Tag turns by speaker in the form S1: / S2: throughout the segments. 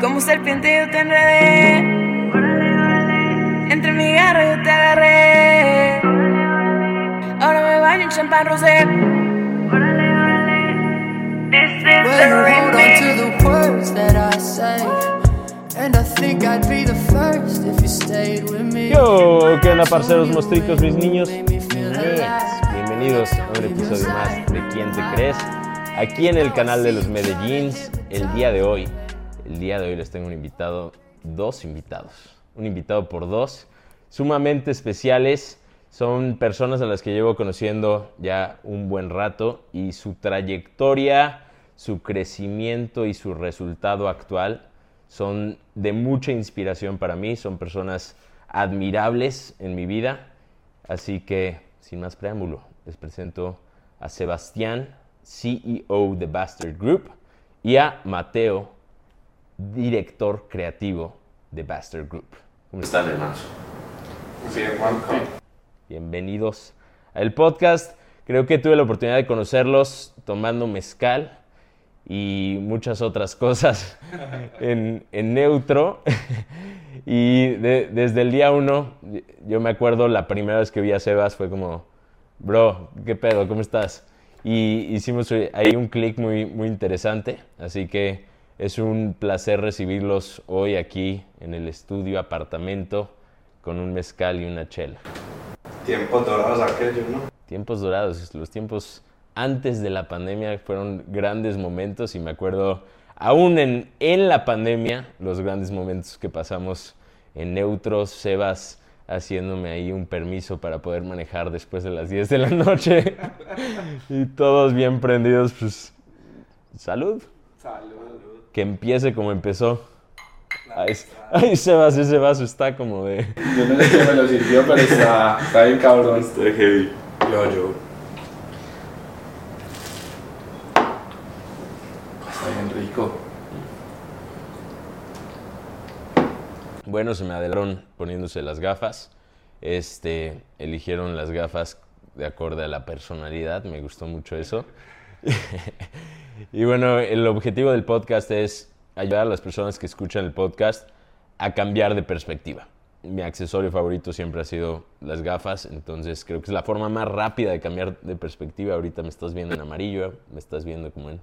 S1: Como serpiente yo te enredé. Entre mi garra yo te agarré. Ahora me baño en champán rosé. This is the remix.
S2: to the words that I say. And I think I'd be the first if you stayed with me.
S3: Yo, ¿qué onda, parceros, mostricos, mis niños? Bienvenidos a un episodio más de ¿Quién te crees? Aquí en el canal de los Medellins, el día de hoy, el día de hoy les tengo un invitado, dos invitados, un invitado por dos, sumamente especiales, son personas a las que llevo conociendo ya un buen rato y su trayectoria, su crecimiento y su resultado actual son de mucha inspiración para mí, son personas admirables en mi vida. Así que, sin más preámbulo, les presento a Sebastián, CEO de Bastard Group, y a Mateo, director creativo de Bastard Group. ¿Cómo están, hermanos?
S4: Bien, Juanco.
S3: Bienvenidos al podcast. Creo que tuve la oportunidad de conocerlos tomando mezcal y muchas otras cosas en, en neutro. Y de- desde el día uno, yo me acuerdo la primera vez que vi a Sebas fue como, bro, ¿qué pedo? ¿Cómo estás? Y hicimos ahí un clic muy, muy interesante. Así que es un placer recibirlos hoy aquí en el estudio apartamento con un mezcal y una chela.
S4: Tiempos dorados aquellos, ¿no?
S3: Tiempos dorados, los tiempos antes de la pandemia fueron grandes momentos y me acuerdo, aún en, en la pandemia, los grandes momentos que pasamos en neutros, Sebas haciéndome ahí un permiso para poder manejar después de las 10 de la noche y todos bien prendidos, pues salud,
S4: Salud.
S3: Que empiece como empezó. Ay, ay, Sebas, ese vaso está como de...
S4: Yo no sé quién me lo sirvió, pero está, está bien cabrón. Está heavy. Yo, yo. Está bien rico.
S3: Bueno, se me adelantaron poniéndose las gafas. Este, eligieron las gafas de acorde a la personalidad, me gustó mucho eso. y bueno, el objetivo del podcast es ayudar a las personas que escuchan el podcast a cambiar de perspectiva. Mi accesorio favorito siempre ha sido las gafas, entonces creo que es la forma más rápida de cambiar de perspectiva. Ahorita me estás viendo en amarillo, me estás viendo como en,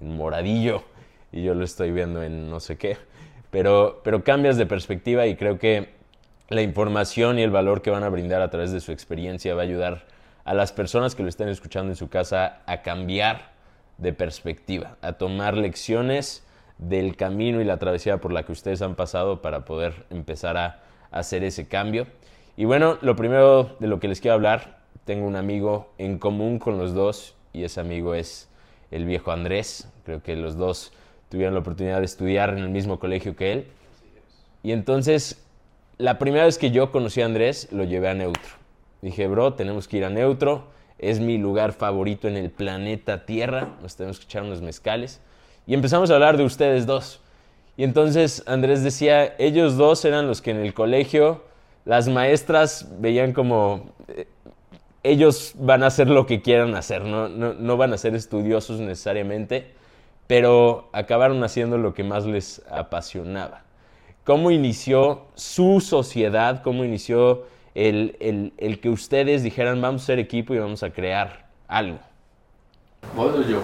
S3: moradillo y yo lo estoy viendo en no sé qué. Pero, pero cambias de perspectiva y creo que la información y el valor que van a brindar a través de su experiencia va a ayudar a las personas que lo estén escuchando en su casa a cambiar de perspectiva, a tomar lecciones del camino y la travesía por la que ustedes han pasado para poder empezar a hacer ese cambio. Y bueno, lo primero de lo que les quiero hablar, tengo un amigo en común con los dos y ese amigo es el viejo Andrés. Creo que los dos tuvieron la oportunidad de estudiar en el mismo colegio que él. Y entonces, la primera vez que yo conocí a Andrés, lo llevé a Neutro. Dije, bro, tenemos que ir a Neutro. Es mi lugar favorito en el planeta Tierra. Nos tenemos que echar unos mezcales. Y empezamos a hablar de ustedes dos. Y entonces Andrés decía, ellos dos eran los que en el colegio las maestras veían como eh, ellos van a hacer lo que quieran hacer, no, no, no van a ser estudiosos necesariamente, pero acabaron haciendo lo que más les apasionaba. ¿Cómo inició su sociedad? ¿Cómo inició el, el- el que ustedes dijeran vamos a ser equipo y vamos a crear algo?
S4: ¿Vos o yo?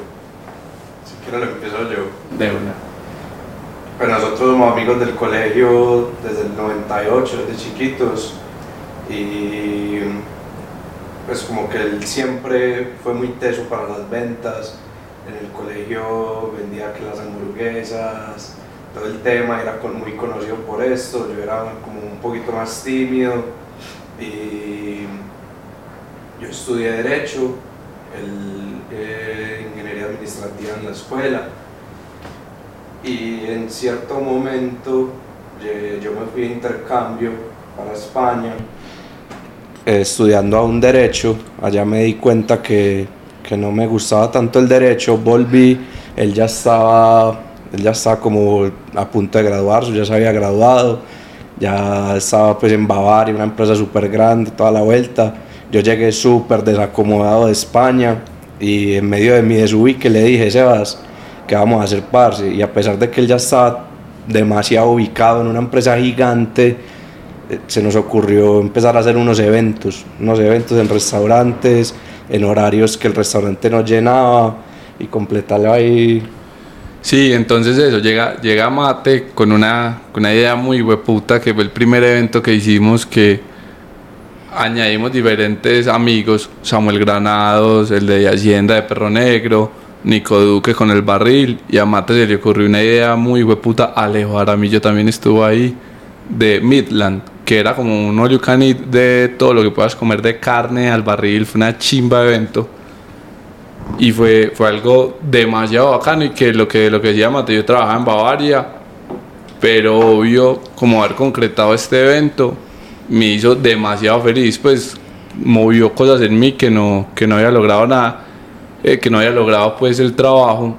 S5: Si quiero lo empiezo yo.
S4: De una.
S5: Pues nosotros somos amigos del colegio desde el 98, desde chiquitos. Y pues como que él siempre fue muy teso para las ventas. En el colegio vendía que las hamburguesas, todo el tema, era con- muy conocido por esto. Yo era como un poquito más tímido. Y yo estudié Derecho, el, eh, Ingeniería Administrativa en la escuela. Y en cierto momento yo me fui de intercambio para España. Eh, estudiando aún derecho, allá me di cuenta que, que no me gustaba tanto el derecho, volví, él ya estaba, él ya estaba como a punto de graduarse, ya se había graduado, ya estaba pues en Bavaria, una empresa súper grande, toda la vuelta. Yo llegué súper desacomodado de España y en medio de mi desubique le dije, Sebas, ¿qué vamos a hacer, parce? Y a pesar de que él ya estaba demasiado ubicado en una empresa gigante, eh, se nos ocurrió empezar a hacer unos eventos, unos eventos en restaurantes, en horarios que el restaurante no llenaba y completarlo ahí.
S4: Sí, entonces eso, llega, llega Mate con una, con una idea muy hueputa, que fue el primer evento que hicimos que añadimos diferentes amigos, Samuel Granados, el de Hacienda de Perro Negro, Nico Duque con el barril, y a Mate se le ocurrió una idea muy hueputa, Alejo Aramillo también estuvo ahí, de Midland, que era como un all you can eat de todo lo que puedas comer de carne al barril, fue una chimba evento. Y fue, fue algo demasiado bacano y que lo que, lo que decía Mate, yo trabajaba en Bavaria, pero obvio, como haber concretado este evento, me hizo demasiado feliz, pues movió cosas en mí que no, que no había logrado nada, eh, que no había logrado pues el trabajo.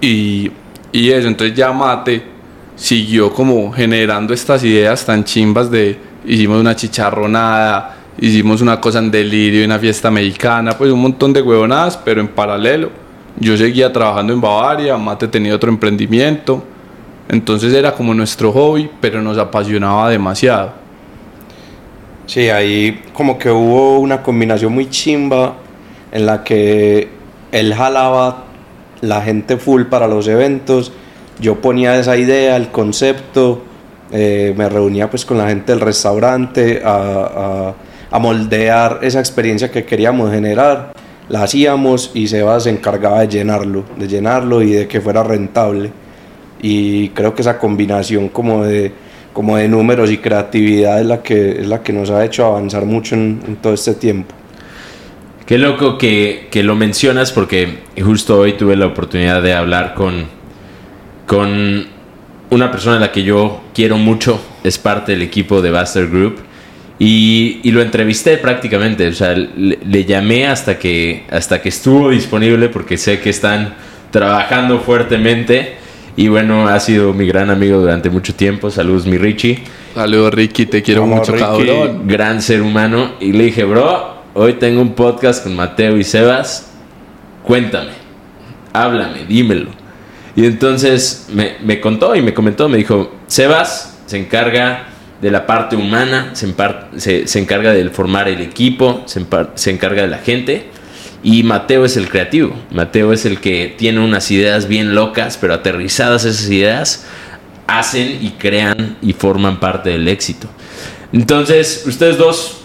S4: Y, y eso, entonces ya Mate siguió como generando estas ideas tan chimbas de hicimos una chicharronada, hicimos una cosa en delirio, una fiesta mexicana, pues un montón de huevonadas, pero en paralelo yo seguía trabajando en Bavaria, Mate tenía otro emprendimiento, entonces era como nuestro hobby, pero nos apasionaba demasiado.
S5: Sí, ahí como que hubo una combinación muy chimba en la que él jalaba la gente full para los eventos, yo ponía esa idea, el concepto, eh, me reunía pues con la gente del restaurante a, a, a, moldear esa experiencia que queríamos generar, la hacíamos y Seba se encargaba de llenarlo, de llenarlo y de que fuera rentable. Y creo que esa combinación como de como de números y creatividad es la que, es la que nos ha hecho avanzar mucho en, todo este tiempo.
S3: Qué loco que, que, lo mencionas porque justo hoy tuve la oportunidad de hablar con, con una persona a la que yo quiero mucho, es parte del equipo de Buster Group y, y lo entrevisté prácticamente, o sea, le, le, llamé hasta que, hasta que estuvo disponible porque sé que están trabajando fuertemente y bueno, ha sido mi gran amigo durante mucho tiempo. Saludos, mi Richie.
S4: Saludos, Ricky, te quiero
S5: Vamos,
S4: mucho,
S5: Ricky.
S4: cabrón.
S3: Gran ser humano. Y le dije, bro, hoy tengo un podcast con Mateo y Sebas. Cuéntame, háblame, dímelo. Y entonces me, me contó y me comentó, me dijo, Sebas se encarga de la parte humana, se, se, encarga de formar el equipo, se, se encarga de la gente. Y Mateo es el creativo. Mateo es el que tiene unas ideas bien locas, pero aterrizadas esas ideas, hacen y crean y forman parte del éxito. Entonces, ustedes dos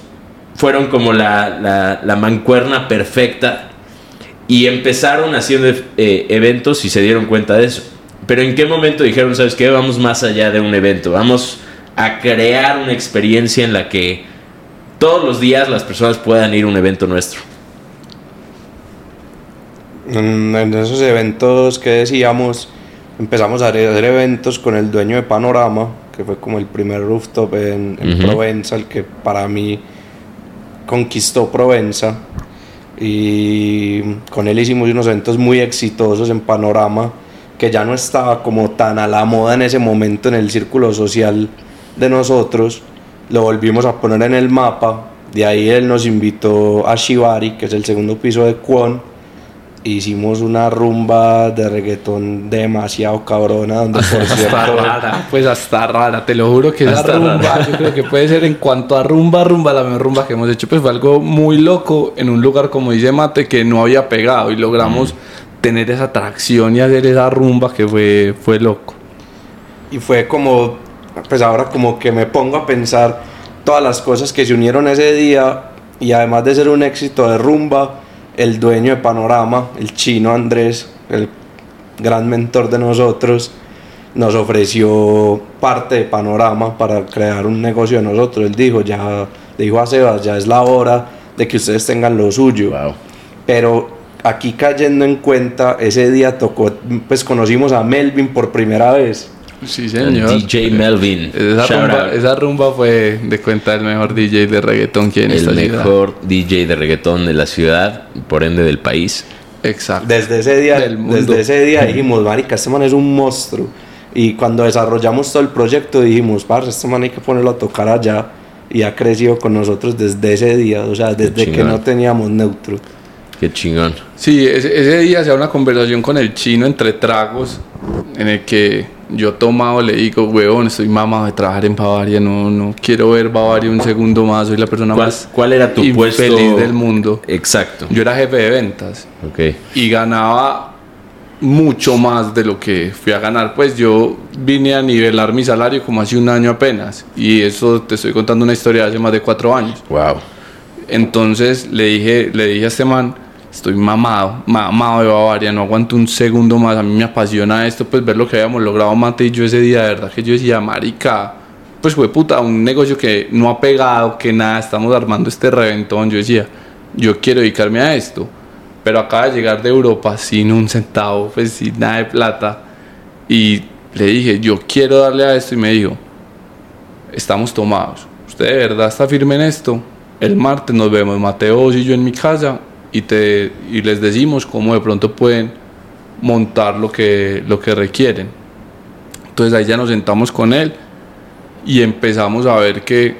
S3: fueron como la, la, la mancuerna perfecta y empezaron haciendo eh, eventos y se dieron cuenta de eso. Pero en qué momento dijeron, sabes qué, vamos más allá de un evento, vamos a crear una experiencia en la que todos los días las personas puedan ir a un evento nuestro.
S5: En, esos eventos que decíamos, empezamos a hacer eventos con el dueño de Panorama, que fue como el primer rooftop en, en uh -huh. Provenza, el que para mí conquistó Provenza. Y con él hicimos unos eventos muy exitosos en Panorama, que ya no estaba como tan a la moda en ese momento en el círculo social de nosotros. Lo volvimos a poner en el mapa. De ahí él nos invitó a Shibari, que es el segundo piso de Kwon hicimos una rumba de reggaetón demasiado cabrona donde por
S4: hasta
S5: cierto
S4: rara, pues hasta rara, te lo juro que esa rumba rara. yo creo que puede ser en cuanto a rumba, rumba, la mejor rumba que hemos hecho, pues fue algo muy loco en un lugar como dice Mate que no había pegado y logramos mm. tener esa atracción y hacer esa rumba que fue, fue loco.
S5: Y fue como, pues ahora como que me pongo a pensar todas las cosas que se unieron ese día y además de ser un éxito de rumba, el dueño de Panorama, el chino Andrés, el gran mentor de nosotros, nos ofreció parte de Panorama para crear un negocio de nosotros. Él dijo, ya, dijo a Sebas, ya es la hora de que ustedes tengan lo suyo.
S3: Wow.
S5: Pero aquí cayendo en cuenta, ese día tocó, pues conocimos a Melvin por primera vez.
S4: Sí, señor.
S3: El DJ Melvin.
S4: Esa rumba, esa rumba, fue de cuenta el mejor DJ de reggaetón que hay en
S3: el
S4: esta ciudad.
S3: El mejor DJ de reggaetón de la ciudad, por ende del país.
S4: Exacto.
S5: Desde ese día, desde ese día dijimos, marica, este man es un monstruo. Y cuando desarrollamos todo el proyecto dijimos, parce, este man hay que ponerlo a tocar allá. Y ha crecido con nosotros desde ese día, o sea, desde que no teníamos neutro.
S3: Qué chingón.
S4: Sí, ese, ese día se da una conversación con el chino entre tragos, en el que yo tomado le digo, weón, estoy mamado de trabajar en Bavaria, no, no quiero ver Bavaria un segundo más, soy la persona
S3: ¿Cuál,
S4: más
S3: cuál era tu puesto?
S4: del mundo.
S3: Exacto.
S4: Yo era jefe de ventas
S3: Ok.
S4: y ganaba mucho más de lo que fui a ganar. Pues yo vine a nivelar mi salario como hace un año apenas. Y eso te estoy contando una historia de hace más de cuatro años.
S3: Wow.
S4: Entonces le dije, le dije a este man, estoy mamado, mamado de Bavaria, no aguanto un segundo más. A mí me apasiona esto, pues ver lo que habíamos logrado Mate y yo ese día, de verdad que yo decía, marica, pues fue puta, un negocio que no ha pegado, que nada, estamos armando este reventón. Yo decía, yo quiero dedicarme a esto pero acaba de llegar de Europa sin un centavo, pues sin nada de plata. Y le dije, yo quiero darle a esto y me dijo, estamos tomados. ¿Usted de verdad está firme en esto? El martes nos vemos, Mateo y yo en mi casa y, te, y les decimos cómo de pronto pueden montar lo que, lo que requieren. Entonces ahí ya nos sentamos con él y empezamos a ver que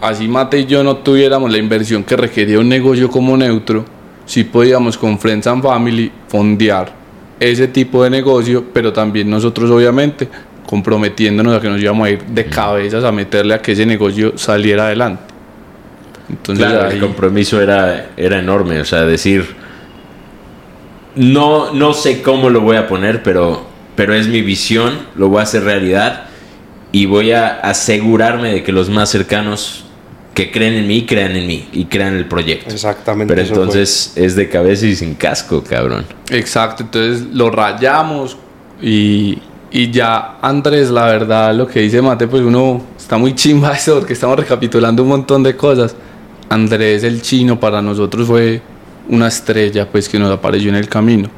S4: así Mate y yo no tuviéramos la inversión que requería un negocio como neutro, sí podíamos con Friends and Family fondear ese tipo de negocio, pero también nosotros obviamente comprometiéndonos a que nos íbamos a ir de cabezas a meterle a que ese negocio saliera adelante. Entonces
S3: Claro,
S4: ahí-
S3: el compromiso era, era enorme, o sea, decir, no, no sé cómo lo voy a poner, pero, pero es mi visión, lo voy a hacer realidad y voy a asegurarme de que los más cercanos que creen en mí, crean en mí y crean el proyecto.
S5: Exactamente.
S3: Pero
S5: fue.
S3: entonces es de cabeza y sin casco, cabrón.
S4: Exacto, entonces lo rayamos y, y ya Andrés, la verdad, lo que dice Mate, pues uno está muy chimba eso porque estamos recapitulando un montón de cosas. Andrés el chino para nosotros fue una estrella pues que nos apareció en el camino,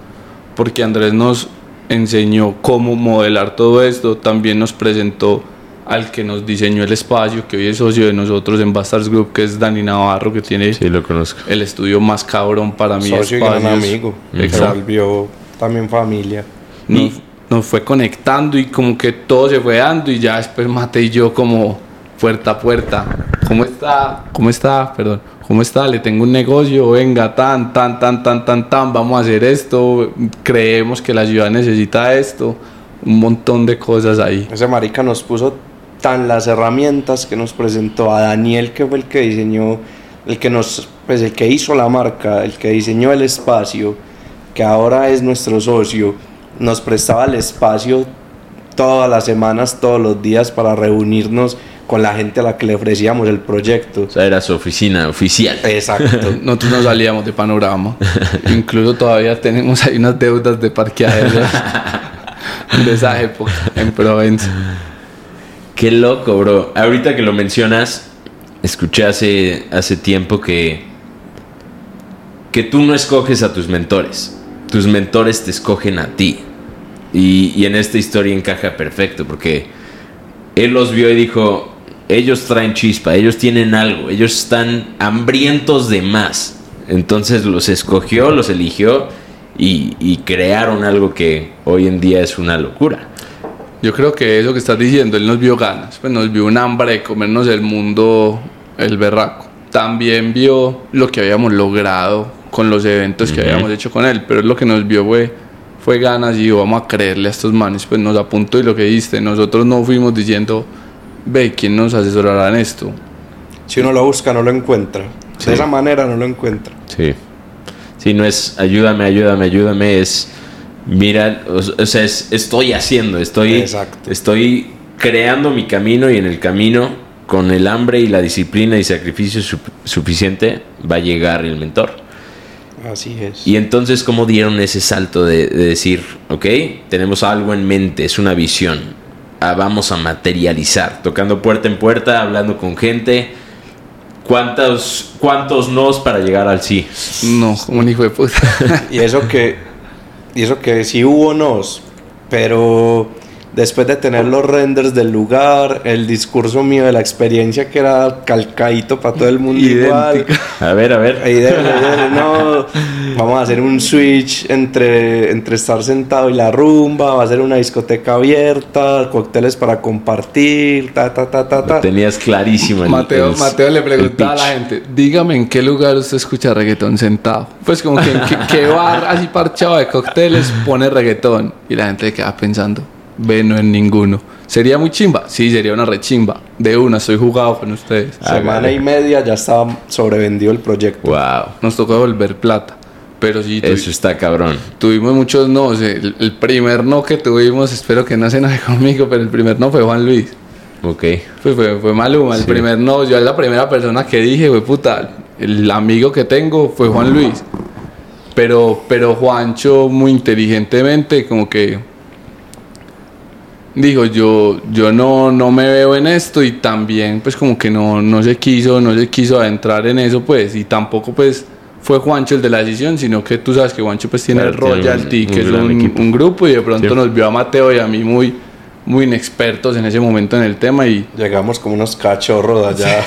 S4: porque Andrés nos enseñó cómo modelar todo esto, también nos presentó al que nos diseñó el espacio, que hoy es socio de nosotros en Bastards Group, que es Dani Navarro, que tiene
S3: Sí, lo conozco.
S4: el estudio más cabrón para mí.
S5: Socio y gran amigo. Se
S4: Exacto.
S5: volvió también familia.
S4: Nos, nos fue conectando y como que todo se fue dando y ya después Mate y yo como puerta a puerta. ¿Cómo está? ¿Cómo está? Perdón. ¿Cómo está? Le tengo un negocio, venga, tan, tan, tan, tan, tan, tan, vamos a hacer esto, creemos que la ciudad necesita esto, un montón de cosas ahí.
S5: Ese marica nos puso tan las herramientas que nos presentó a Daniel, que fue el que diseñó, el que nos, pues el que hizo la marca, el que diseñó el espacio, que ahora es nuestro socio, nos prestaba el espacio todas las semanas, todos los días para reunirnos con la gente a la que le ofrecíamos el proyecto.
S3: O sea, era su oficina oficial.
S5: Exacto.
S4: Nosotros no salíamos de panorama. Incluso todavía tenemos ahí unas deudas de parqueaderos de esa época en Provenza.
S3: Qué loco, bro. Ahorita que lo mencionas, escuché hace, hace tiempo que, que tú no escoges a tus mentores. Tus mentores te escogen a ti. Y, y en esta historia encaja perfecto porque él los vio y dijo, ellos traen chispa, ellos tienen algo, ellos están hambrientos de más. Entonces los escogió, los eligió y, y crearon algo que hoy en día es una locura.
S4: Yo creo que eso que estás diciendo, él nos vio ganas, pues nos vio un hambre de comernos el mundo, el berraco. También vio lo que habíamos logrado con los eventos que habíamos hecho con él, pero él lo que nos vio fue, fue ganas y vamos a creerle a estos manes, pues nos apuntó y lo que diste, nosotros no fuimos diciendo, ve, ¿quién nos asesorará en esto?
S5: Si uno lo busca, no lo encuentra. De esa manera no lo encuentra.
S3: Sí. Sí, no es ayúdame, ayúdame, ayúdame, es mira, o, o sea, es estoy haciendo, estoy
S5: Exacto.
S3: estoy creando mi camino y en el camino con el hambre y la disciplina y sacrificio su- suficiente va a llegar el mentor.
S5: Así es.
S3: Y entonces, ¿cómo dieron ese salto de, de decir, ok, tenemos algo en mente, es una visión, ah, vamos a materializar, tocando puerta en puerta, hablando con gente? ¿Cuántos, cuántos nos para llegar al sí?
S4: No, como un hijo de puta.
S5: Y eso que, y eso que sí hubo nos, pero después de tener los renders del lugar, el discurso mío de la experiencia que era calcadito para todo el mundo igual.
S3: A ver, a ver.
S5: Ahí no, vamos a hacer un switch entre, entre estar sentado y la rumba, va a ser una discoteca abierta, cócteles para compartir, ta, ta, ta, ta, ta.
S3: Tenías clarísimo el
S4: Mateo,
S3: el-
S4: Mateo le preguntaba a la gente, dígame en qué lugar usted escucha reggaetón sentado. Pues como que en qué, qué bar así parchado de cócteles pone reggaetón. Y la gente queda pensando, B, no en ninguno. ¿Sería muy chimba? Sí, sería una rechimba. De una, estoy jugado con ustedes.
S5: Semana
S3: Hágale.
S5: y media ya estaba sobrevendido el proyecto.
S3: Wow.
S4: Nos tocó devolver plata. Pero sí, tuvi-
S3: Eso está cabrón.
S4: tuvimos muchos no. El, el primer no que tuvimos, espero que no se enoje conmigo, pero el primer no fue Juan Luis.
S3: Ok.
S4: Pues fue, fue Maluma, el primer no. Yo la primera persona que dije, fue puta, el amigo que tengo fue Juan Luis. Pero, pero Juancho muy inteligentemente como que dijo, yo, yo no, no me veo en esto y también pues como que no, no se quiso, no se quiso adentrar en eso pues y tampoco pues fue Juancho el de la decisión, sino que tú sabes que Juancho pues tiene
S3: Claro,
S4: el
S3: tiene un-
S4: Royalty,
S3: un
S4: que es un, grupo y de pronto
S3: Sí.
S4: nos vio a Mateo y a mí muy, muy inexpertos en ese momento en el tema y
S5: Llegamos como unos cachorros allá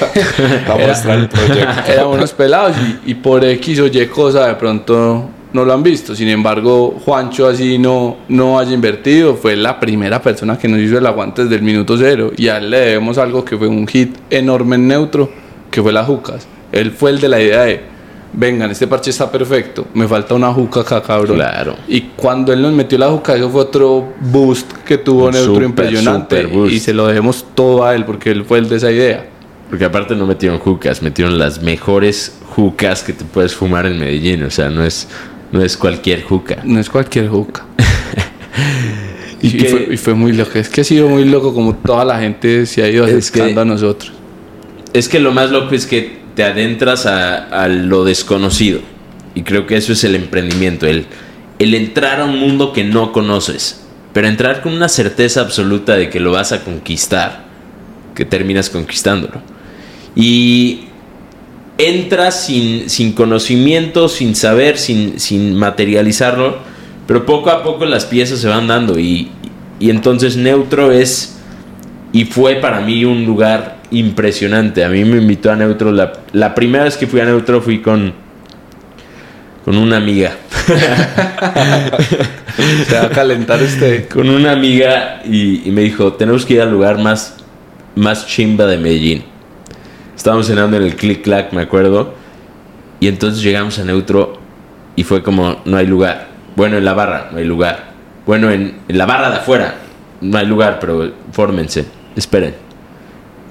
S5: a mostrar el proyecto.
S4: éramos unos pelados y, y por X o Y cosa de pronto no lo han visto. Sin embargo, Juancho así no, no haya invertido, fue la primera persona que nos hizo el aguante desde el minuto cero y a él le debemos algo que fue un hit enorme en neutro, que fue las jucas. Él fue el de la idea de, vengan, este parche está perfecto, me falta una juca acá, cabrón.
S3: Claro.
S4: Y cuando él nos metió la juca, eso fue otro boost que tuvo
S3: Un
S4: neutro
S3: súper,
S4: impresionante
S3: boost.
S4: y se lo debemos todo a él porque él fue el de esa idea.
S3: Porque aparte no metieron jucas, metieron las mejores jucas que te puedes fumar en Medellín. O sea, no es, no es cualquier juca.
S4: No es cualquier juca. y, fue, y fue muy loco. Es que ha sido muy loco como toda la gente se ha ido acercando
S3: que-
S4: a nosotros.
S3: Es que lo más loco es que te adentras a, a lo desconocido. Y creo que eso es el emprendimiento, el, el entrar a un mundo que no conoces. Pero entrar con una certeza absoluta de que lo vas a conquistar, que terminas conquistándolo. Y entras sin, sin conocimiento, sin saber, sin, sin materializarlo, pero poco a poco las piezas se van dando y, y entonces Neutro es y fue para mí un lugar impresionante. A mí me invitó a Neutro, la, la primera vez que fui a Neutro fui con, con una amiga.
S4: Se va a calentar usted.
S3: con una amiga y, y me dijo, tenemos que ir al lugar más, más chimba de Medellín. Estábamos cenando en el Click Clack, me acuerdo. Y entonces llegamos a Neutro y fue como, no hay lugar. Bueno, en la barra, no hay lugar. Bueno, en, la barra de afuera, no hay lugar, pero fórmense, esperen.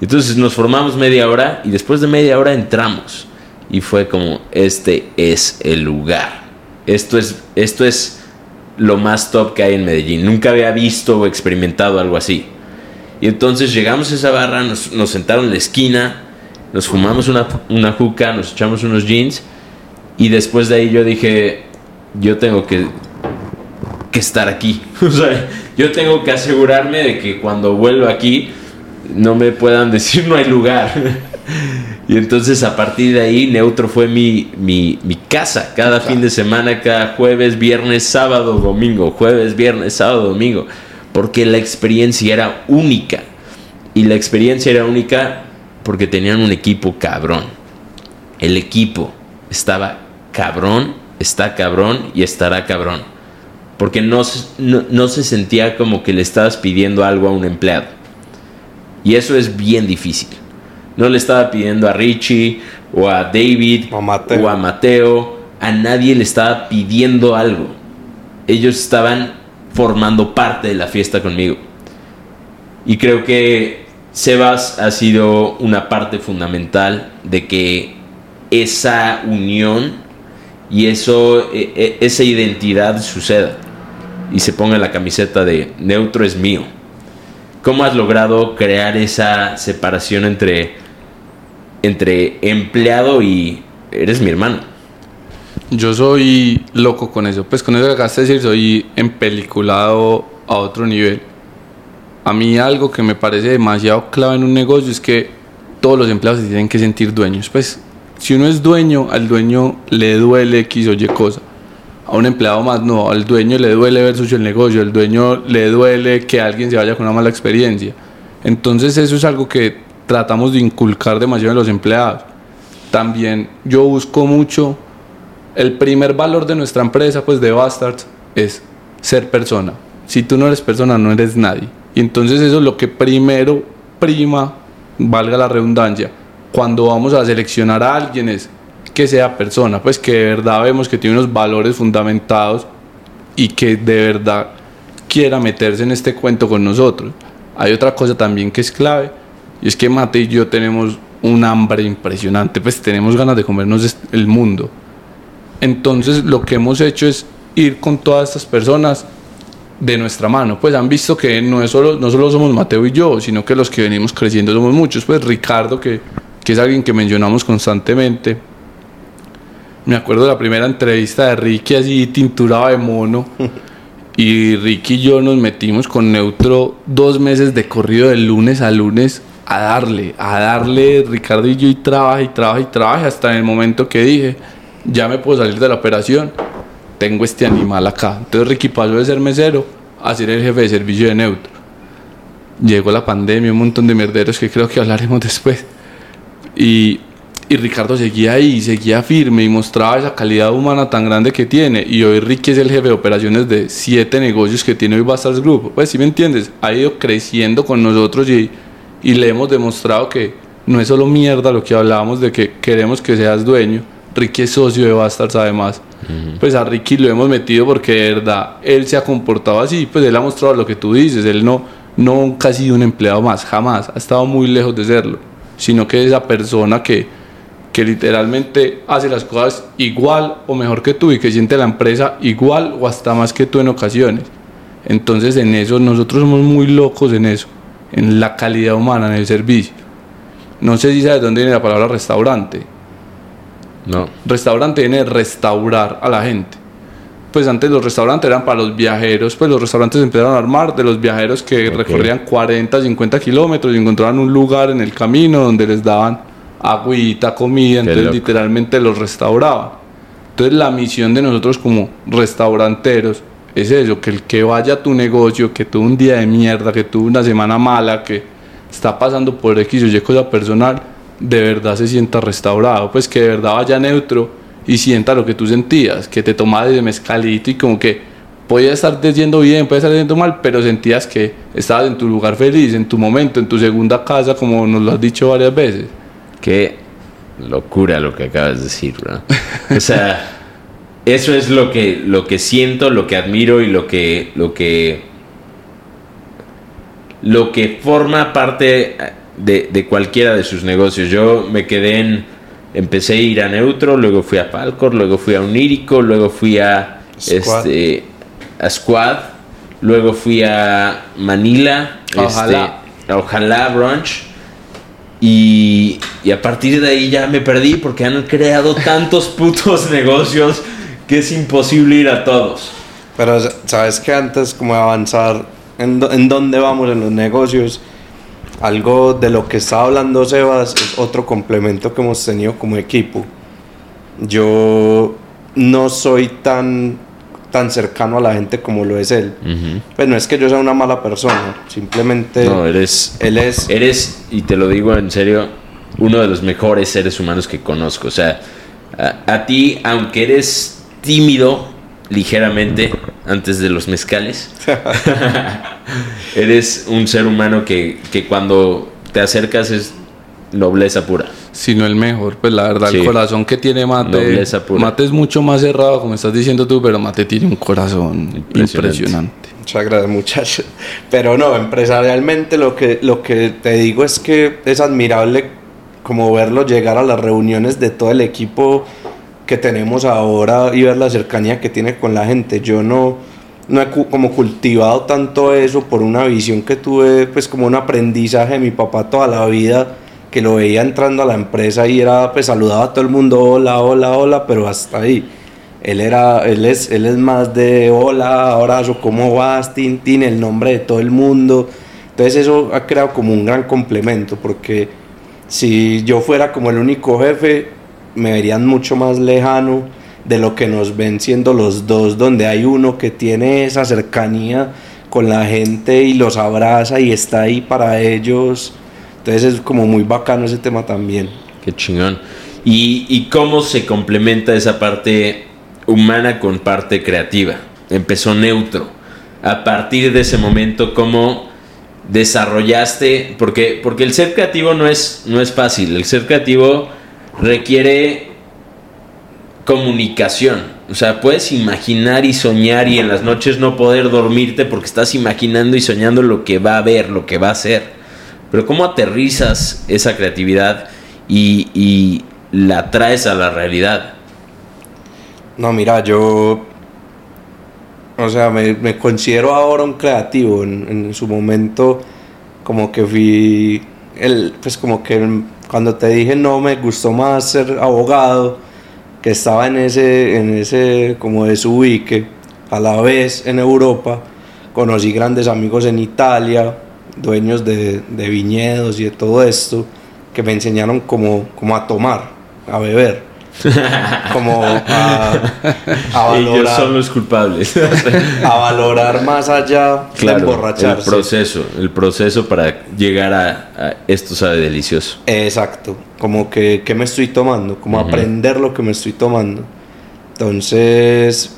S3: Entonces nos formamos media hora y después de media hora entramos. Y fue como, este es el lugar. Esto es, esto es lo más top que hay en Medellín. Nunca había visto o experimentado algo así. Y entonces llegamos a esa barra, nos, nos sentaron en la esquina, nos fumamos una, una juca, nos echamos unos jeans. Y después de ahí yo dije, yo tengo que, que estar aquí. O sea, yo tengo que asegurarme de que cuando vuelva aquí no me puedan decir no hay lugar. y entonces a partir de ahí Neutro fue mi, mi, mi casa. Cada fin de semana, cada jueves, viernes, sábado, domingo. Jueves, viernes, sábado, domingo. Porque la experiencia era única. Y la experiencia era única porque tenían un equipo cabrón. El equipo estaba cabrón, está cabrón y estará cabrón. Porque no, se- no, no se sentía como que le estabas pidiendo algo a un empleado. Y eso es bien difícil. No le estaba pidiendo a Richie o a David
S5: O Mateo.
S3: o a Mateo. A nadie le estaba pidiendo algo. Ellos estaban formando parte de la fiesta conmigo. Y creo que Sebas ha sido una parte fundamental de que esa unión y eso, e- e- esa identidad suceda y se ponga la camiseta de neutro es mío. ¿Cómo has logrado crear esa separación entre, entre empleado y eres mi hermano?
S4: Yo soy loco con eso. Pues con eso que acabas de decir, soy empeliculado a otro nivel. A mí algo que me parece demasiado clave en un negocio es que todos los empleados se tienen que sentir dueños. Pues si uno es dueño, al dueño le duele X o Y cosa. A un empleado más no, al dueño le duele ver sucio el negocio, al dueño le duele que alguien se vaya con una mala experiencia. Entonces eso es algo que tratamos de inculcar demasiado en los empleados. También yo busco mucho el primer valor de nuestra empresa, pues de Bastards, es ser persona. Si tú no eres persona, no eres nadie. Y entonces eso es lo que primero prima, valga la redundancia, cuando vamos a seleccionar a alguien es que sea persona, pues que de verdad vemos que tiene unos valores fundamentados y que de verdad quiera meterse en este cuento con nosotros. Hay otra cosa también que es clave, y es que Mate y yo tenemos un hambre impresionante, pues tenemos ganas de comernos el mundo. Entonces lo que hemos hecho es ir con todas estas personas de nuestra mano. Pues han visto que no, es solo, no solo somos Mateo y yo, sino que los que venimos creciendo somos muchos. Pues Ricardo, que, que es alguien que mencionamos constantemente. Me acuerdo de la primera entrevista de Ricky así tinturado de mono. Y Ricky y yo nos metimos con Neutro dos meses de corrido de lunes a lunes a darle, a darle Ricardo y yo y trabaja y trabaja y trabaja hasta en el momento que dije, ya me puedo salir de la operación, tengo este animal acá. Entonces Ricky pasó de ser mesero a ser el jefe de servicio de Neutro. Llegó la pandemia, un montón de merderos que creo que hablaremos después. Y, y Ricardo seguía ahí, seguía firme y mostraba esa calidad humana tan grande que tiene. Y hoy Ricky es el jefe de operaciones de siete negocios que tiene hoy Bastards Group. Pues si me entiendes, ha ido creciendo con nosotros y, y le hemos demostrado que no es solo mierda lo que hablábamos de que queremos que seas dueño. Ricky es socio de Bastards además. Pues a Ricky lo hemos metido porque de verdad él se ha comportado así. Pues él ha mostrado lo que tú dices. Él no, nunca ha sido un empleado más, jamás. Ha estado muy lejos de serlo. Sino que es esa persona que, que literalmente hace las cosas igual o mejor que tú y que siente la empresa igual o hasta más que tú en ocasiones. Entonces en eso nosotros somos muy locos en eso, en la calidad humana, en el servicio. No sé si sabes de dónde viene la palabra restaurante.
S3: No.
S4: Restaurante viene de restaurar a la gente. Pues antes los restaurantes eran para los viajeros, pues los restaurantes se empezaron a armar de los viajeros que recorrían 40, 50 kilómetros y encontraban un lugar en el camino donde les daban agüita, comida, entonces
S3: loco.
S4: literalmente los restauraban. Entonces la misión de nosotros como restauranteros es eso, que el que vaya a tu negocio, que tuvo un día de mierda, que tuvo una semana mala, que está pasando por X o Y cosa personal, de verdad se sienta restaurado, pues que de verdad vaya neutro y sienta lo que tú sentías, que te tomaba de mezcalito y como que podía estar yendo bien, podía estar yendo mal, pero sentías que estabas en tu lugar feliz, en tu momento, en tu segunda casa, como nos lo has dicho varias veces.
S3: Qué locura lo que acabas de decir, bro. O sea, eso es lo que, lo que siento, lo que admiro y lo que, lo que, lo que forma parte de, de cualquiera de sus negocios. Yo me quedé en, empecé a ir a Neutro, luego fui a Falcor, luego fui a Unírico, luego fui a,
S5: Squad.
S3: este, a Squad, luego fui a Manila,
S4: Ojalá.
S3: este, Ojalá Brunch. Y, y a partir de ahí ya me perdí porque han creado tantos putos negocios que es imposible ir a todos.
S5: Pero sabes que antes como avanzar en, do- en dónde vamos en los negocios, algo de lo que estaba hablando Sebas es otro complemento que hemos tenido como equipo. Yo no soy tan, tan cercano a la gente como lo es él. Pues no es que yo sea una mala persona, simplemente
S3: No, eres,
S5: él es...
S3: eres, y te lo digo en serio, uno de los mejores seres humanos que conozco. O sea, a, a ti, aunque eres tímido ligeramente antes de los mezcales, eres un ser humano que, que cuando te acercas es nobleza pura.
S4: sino el mejor. Pues la verdad,
S3: Sí.
S4: el corazón que tiene Mate.
S3: Nobleza pura.
S4: Mate es mucho más cerrado, como estás diciendo tú, pero Mate tiene un corazón
S3: Impresionante.
S4: impresionante.
S5: Muchas gracias, muchachos. Pero no, empresarialmente lo que, lo que te digo es que es admirable como verlo llegar a las reuniones de todo el equipo que tenemos ahora y ver la cercanía que tiene con la gente. Yo no, no he como cultivado tanto eso por una visión que tuve, pues como un aprendizaje de mi papá toda la vida, que lo veía entrando a la empresa y era, pues saludaba a todo el mundo, hola, hola, hola, pero hasta ahí. Él, era, él, es, él es más de hola, abrazo, ¿cómo vas? Tin, tin, el nombre de todo el mundo. Entonces eso ha creado como un gran complemento porque si yo fuera como el único jefe, me verían mucho más lejano de lo que nos ven siendo los dos, donde hay uno que tiene esa cercanía con la gente y los abraza y está ahí para ellos. Entonces es como muy bacano ese tema también.
S3: Qué chingón. ¿Y, y cómo se complementa esa parte humana con parte creativa? Empezó neutro. A partir de ese momento, ¿cómo desarrollaste? Porque, porque el ser creativo no es, no es fácil. El ser creativo requiere comunicación. O sea, puedes imaginar y soñar y en las noches no poder dormirte porque estás imaginando y soñando lo que va a ver, lo que va a ser. Pero ¿cómo aterrizas esa creatividad y, la traes a la realidad?
S5: No, mira, yo. O sea, me, considero ahora un creativo. En, en su momento, como que fui. El, pues, como que cuando te dije no me gustó más ser abogado, que estaba en ese, en ese como desubique, a la vez en Europa, conocí grandes amigos en Italia, dueños de, de viñedos y de todo esto, que me enseñaron como, como a tomar, a beber, como a, a
S3: Ellos
S5: valorar,
S3: son los culpables.
S5: a valorar más allá de
S3: claro, el
S5: emborracharse.
S3: proceso, el proceso para llegar a, a esto sabe delicioso.
S5: Exacto, como que, que me estoy tomando, como
S3: Ujú.
S5: aprender lo que me estoy tomando. Entonces,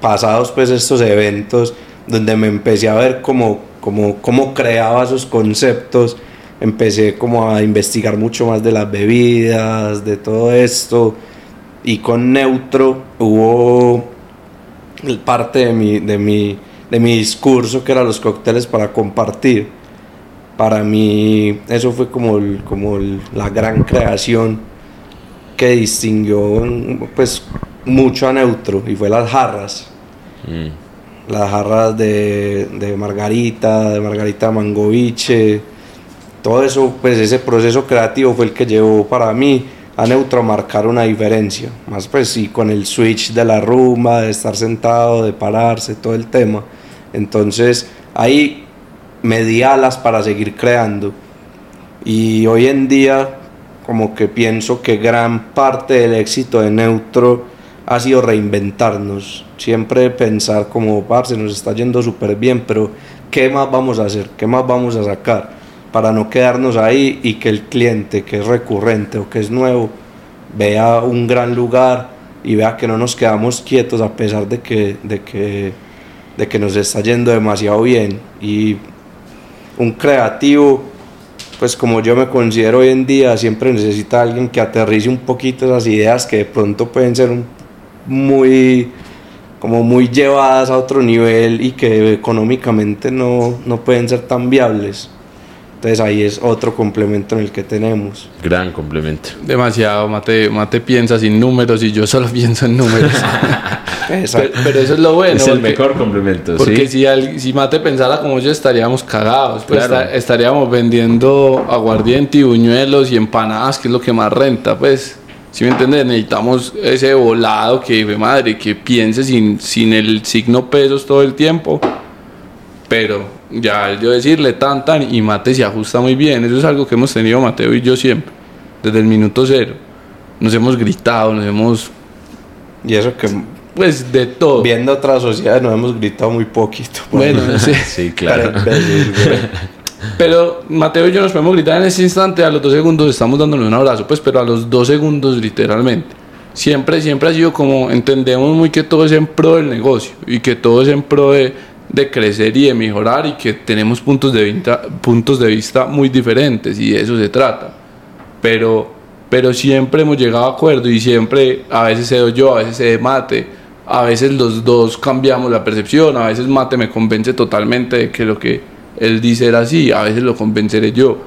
S5: pasados pues estos eventos donde me empecé a ver como, como, cómo creaba esos conceptos, empecé como a investigar mucho más de las bebidas, de todo esto, y con Neutro hubo parte de mi, de mi, de mi discurso que eran los cócteles para compartir para mí eso fue como, el- como el- la gran creación que distinguió pues mucho a Neutro y fue las jarras
S3: Mm.
S5: las jarras de, de Margarita de Margarita Mangoviche todo eso pues ese proceso creativo fue el que llevó para mí a Neutro a marcar una diferencia más pues sí con el switch de la rumba de estar sentado de pararse todo el tema entonces ahí me di alas para seguir creando. Y hoy en día, como que pienso que gran parte del éxito de Neutro ha sido reinventarnos. Siempre pensar como, parce, nos está yendo súper bien, pero ¿qué más vamos a hacer? ¿Qué más vamos a sacar? Para no quedarnos ahí y que el cliente que es recurrente o que es nuevo vea un gran lugar y vea que no nos quedamos quietos a pesar de que, de que, de que nos está yendo demasiado bien. Y un creativo, pues como yo me considero hoy en día, siempre necesita alguien que aterrice un poquito esas ideas que de pronto pueden ser muy como muy llevadas a otro nivel y que económicamente no, no pueden ser tan viables. Entonces ahí es otro complemento en el que tenemos.
S3: Gran complemento.
S4: Demasiado, Mate, Mate piensa sin números y yo solo pienso en números. pero,
S5: Exacto.
S4: pero eso es lo bueno.
S3: es el
S4: porque-
S3: mejor complemento,
S4: Porque
S3: ¿sí?
S4: si, al- si Mate pensara como yo, estaríamos cagados. Pues
S3: Claro.
S4: estaríamos vendiendo aguardiente y buñuelos y empanadas, que es lo que más renta. Pues, si me entiendes, necesitamos ese volado que, madre, que piense sin, sin el signo pesos todo el tiempo. Pero ya yo decirle tan tan y Mate se ajusta muy bien. Eso es algo que hemos tenido Mateo y yo siempre, desde el minuto cero. Nos hemos gritado, nos hemos.
S5: Y eso que
S4: Pues de todo.
S5: viendo otras sociedades nos hemos gritado muy poquito.
S4: Bueno,
S5: ahí.
S4: sí.
S3: Sí, claro.
S5: Veces.
S4: Pero Mateo y yo nos podemos gritar en ese instante, a los dos segundos estamos dándole un abrazo, pues, pero a los dos segundos literalmente. Siempre, siempre ha sido como, entendemos muy que todo es en pro del negocio y que todo es en pro de, de crecer y de mejorar y que tenemos puntos de, vista, puntos de vista muy diferentes y de eso se trata. Pero, pero siempre hemos llegado a acuerdo y siempre, a veces cedo yo, a veces cede Mate, a veces los dos cambiamos la percepción, a veces Mate me convence totalmente de que lo que él dice era así, a veces lo convenceré yo,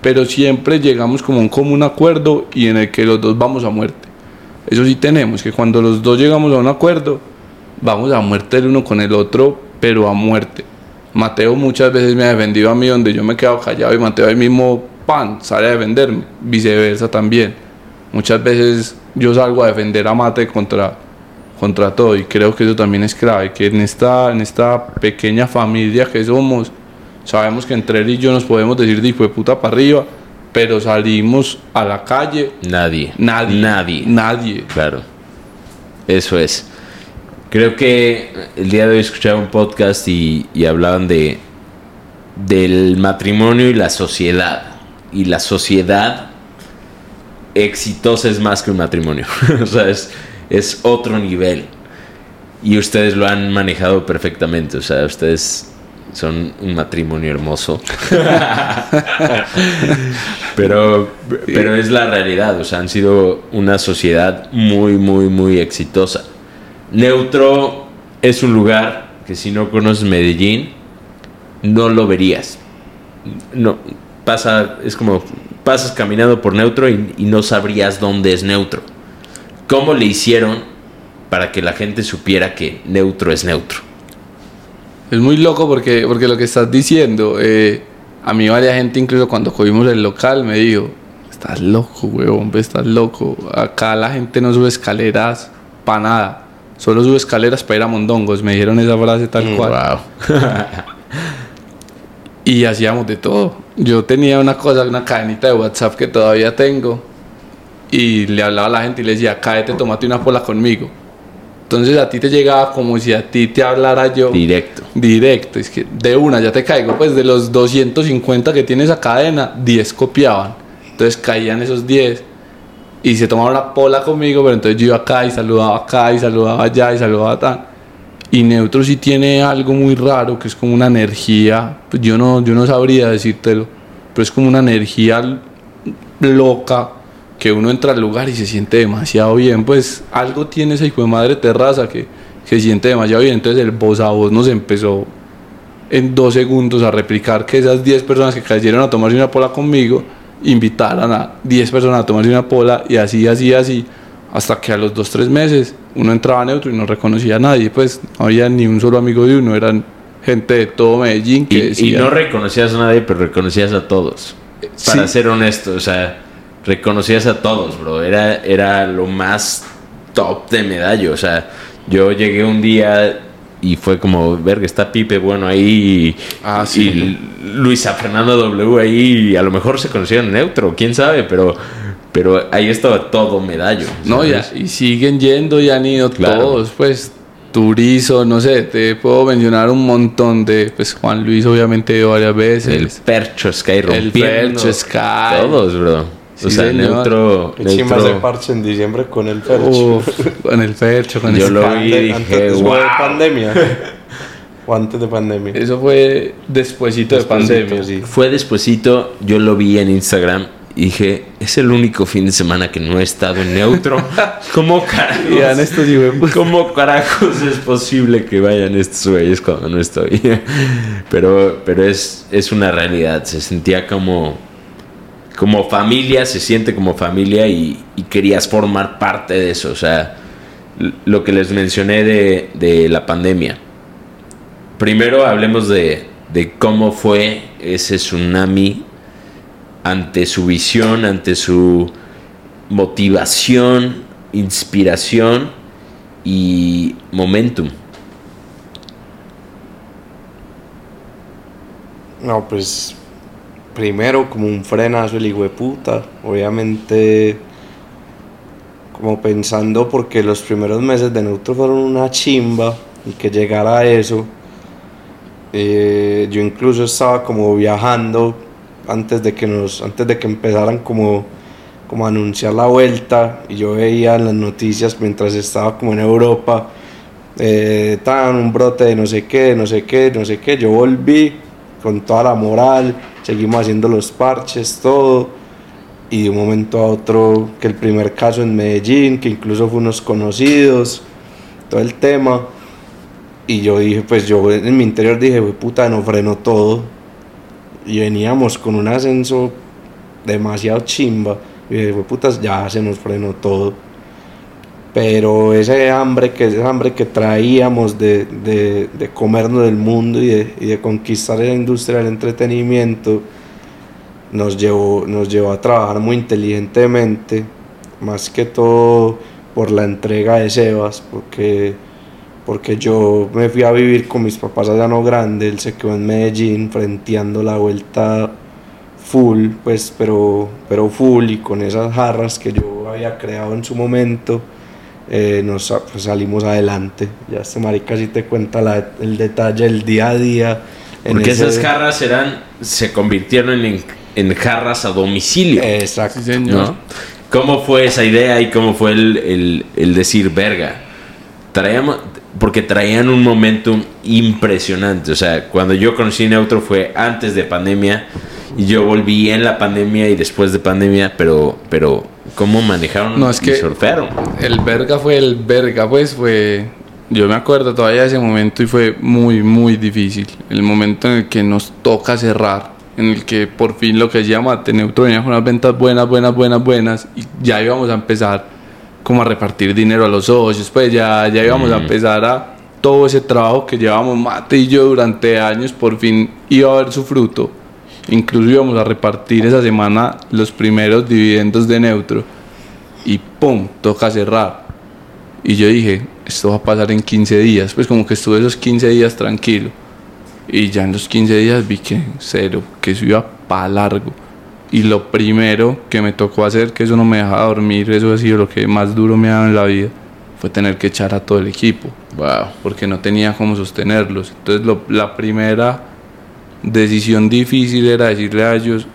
S4: pero siempre llegamos como un común acuerdo y en el que los dos vamos a muerte. Eso sí tenemos, que cuando los dos llegamos a un acuerdo, vamos a muerte el uno con el otro, pero a muerte. Mateo muchas veces me ha defendido a mí donde yo me he quedado callado y Mateo ahí mismo, pan, sale a defenderme, viceversa también. Muchas veces yo salgo a defender a Mate contra, contra todo y creo que eso también es clave, que en esta, en esta pequeña familia que somos, sabemos que entre él y yo nos podemos decir de hijo de puta para arriba, pero salimos a la calle,
S3: Nadie.
S4: nadie,
S3: Nadie.
S4: nadie.
S3: Claro. Eso es. Creo que el día de hoy escuchaba un podcast y, y hablaban de del matrimonio y la sociedad. Y la sociedad exitosa es más que un matrimonio. o sea, es, es otro nivel. Y ustedes lo han manejado perfectamente. O sea, ustedes son un matrimonio hermoso. pero, pero es la realidad. O sea, han sido una sociedad muy, muy, muy exitosa. Neutro es un lugar que si no conoces Medellín, no lo verías. No, pasa, es como pasas caminando por Neutro y, no sabrías dónde es Neutro. ¿Cómo le hicieron para que la gente supiera que Neutro es Neutro?
S4: Es muy loco porque, porque lo que estás diciendo, eh, a mí varias gente incluso cuando cogimos el local me dijo, estás loco, huevón, estás loco. Acá la gente no sube escaleras para nada. Solo sube escaleras para ir a Mondongos. Me dijeron esa frase tal
S3: Mm,
S4: cual. y hacíamos de todo. Yo tenía una cosa, una cadenita de WhatsApp que todavía tengo. Y le hablaba a la gente y le decía, cáete, tomate una pola conmigo. Entonces a ti te llegaba como si a ti te hablara yo.
S3: Directo.
S4: Directo, es que de una ya te caigo, pues de los 250 que tiene esa cadena, 10 copiaban. Entonces caían esos 10 y se tomaban la pola conmigo, pero entonces yo iba acá y saludaba acá y saludaba allá y saludaba tan. Y Neutro sí tiene algo muy raro que es como una energía, pues yo no, yo no sabría decírtelo, pero es como una energía loca que uno entra al lugar y se siente demasiado bien, pues algo tiene esa hijo de madre terraza que, que se siente demasiado bien, entonces el voz a voz nos empezó en dos segundos a replicar que esas 10 personas que cayeron a tomarse una pola conmigo invitaran a 10 personas a tomarse una pola y así, así, así, hasta que a los 2, 3 meses uno entraba neutro y no reconocía a nadie, pues no había ni un solo amigo de uno, eran gente de todo Medellín que
S3: Y, no reconocías a nadie, pero reconocías a todos. Para
S4: Sí.
S3: ser honesto, o sea, reconocías a todos, bro. Era, era lo más top de medallo. O sea, yo llegué un día y fue como, verga, está Pipe bueno ahí y,
S4: Ah, sí.
S3: y Luisa Fernando W ahí y a lo mejor se conocían neutro, quién sabe, pero, pero ahí estaba todo medallo.
S4: No, ya, y siguen yendo y han ido
S3: Claro.
S4: todos, pues Turizo, no sé, te puedo mencionar un montón de, pues Juan Luis obviamente varias veces.
S3: El Percho Sky
S4: El
S3: rompiendo.
S4: Percho Sky.
S3: Todos, bro. O
S4: Sí,
S3: sea,
S4: señor.
S3: neutro. Neutro-
S5: ese parche en diciembre con el Fercho.
S4: Uf, con el Fercho, con
S3: Yo
S4: el
S3: lo vi y dije,
S5: antes después de
S3: "Wow".
S5: pandemia. o antes de pandemia.
S4: Eso fue despuesito de pandemia.
S5: sí.
S3: Fue despuesito, yo lo vi en Instagram y dije, es el único fin de semana que no he estado en neutro. ¿Cómo carajos?
S4: estos hijos-
S3: ¿Cómo carajos es posible que vayan estos güeyes cuando no estoy? Pero, pero es, es una realidad. Se sentía como, como familia, se siente como familia y, querías formar parte de eso. O sea, lo que les mencioné de, de la pandemia. Primero hablemos de, de cómo fue ese tsunami ante su visión, ante su motivación, inspiración y momentum.
S5: No, pues primero como un frenazo el hijo puta. Obviamente como pensando porque los primeros meses de Neutro fueron una chimba y que llegara a eso. eh, yo incluso estaba como viajando antes de que nos antes de que empezaran como como anunciar la vuelta y yo veía en las noticias mientras estaba como en Europa eh, tan un brote de no sé qué, no sé qué, no sé qué. Yo volví con toda la moral, seguimos haciendo los parches, todo. Y de un momento a otro, que el primer caso en Medellín, que incluso fue unos conocidos, todo el tema. Y yo dije, pues yo en mi interior dije, "Fue puta, no frenó todo. Y veníamos con un ascenso demasiado chimba. Y dije, "Fue puta, ya se nos frenó todo pero ese hambre que ese hambre que traíamos de, de, de comernos del mundo y de, y de conquistar la industria del entretenimiento nos llevó, nos llevó a trabajar muy inteligentemente, más que todo por la entrega de Sebas, porque, porque yo me fui a vivir con mis papás a Llano Grande, él se quedó en Medellín frenteando la vuelta full, pues, pero, pero full y con esas jarras que yo había creado en su momento eh, nos pues, salimos adelante. Ya este marica sí te cuenta la- el detalle, el día a día. en
S3: Porque
S5: ese-
S3: esas jarras eran, se convirtieron en, en jarras a domicilio.
S5: Exacto.
S4: Sí, señor.
S3: ¿no? ¿Cómo fue esa idea y cómo fue el, el- el decir, verga? Traíamos, porque traían un momentum impresionante. O sea, cuando yo conocí Neutro fue antes de pandemia y yo volví en la pandemia y después de pandemia, pero, pero cómo manejaron
S4: No, es
S3: y surfearon.
S4: El verga fue el verga, pues fue. Yo me acuerdo todavía de ese momento y fue muy, muy difícil. El momento en el que nos toca cerrar, en el que por fin lo que llama Neutro venía con unas ventas buenas, buenas, buenas, buenas y ya íbamos a empezar como a repartir dinero a los socios, pues ya, ya íbamos a empezar a todo ese trabajo que llevamos Mate y yo durante años, por fin iba a ver su fruto. Incluso íbamos a repartir esa semana los primeros dividendos de Neutro y ¡pum! toca cerrar. Y yo dije, esto va a pasar en 15 días. Pues como que estuve esos 15 días tranquilo. Y ya en los 15 días vi que cero, que eso iba para largo. Y lo primero que me tocó hacer, que eso no me dejaba dormir, eso ha sido lo que más duro me ha dado en la vida, fue tener que echar a todo el equipo.
S3: Wow.
S4: Porque no tenía cómo sostenerlos. Entonces lo- la primera decisión difícil era decirle a ellos,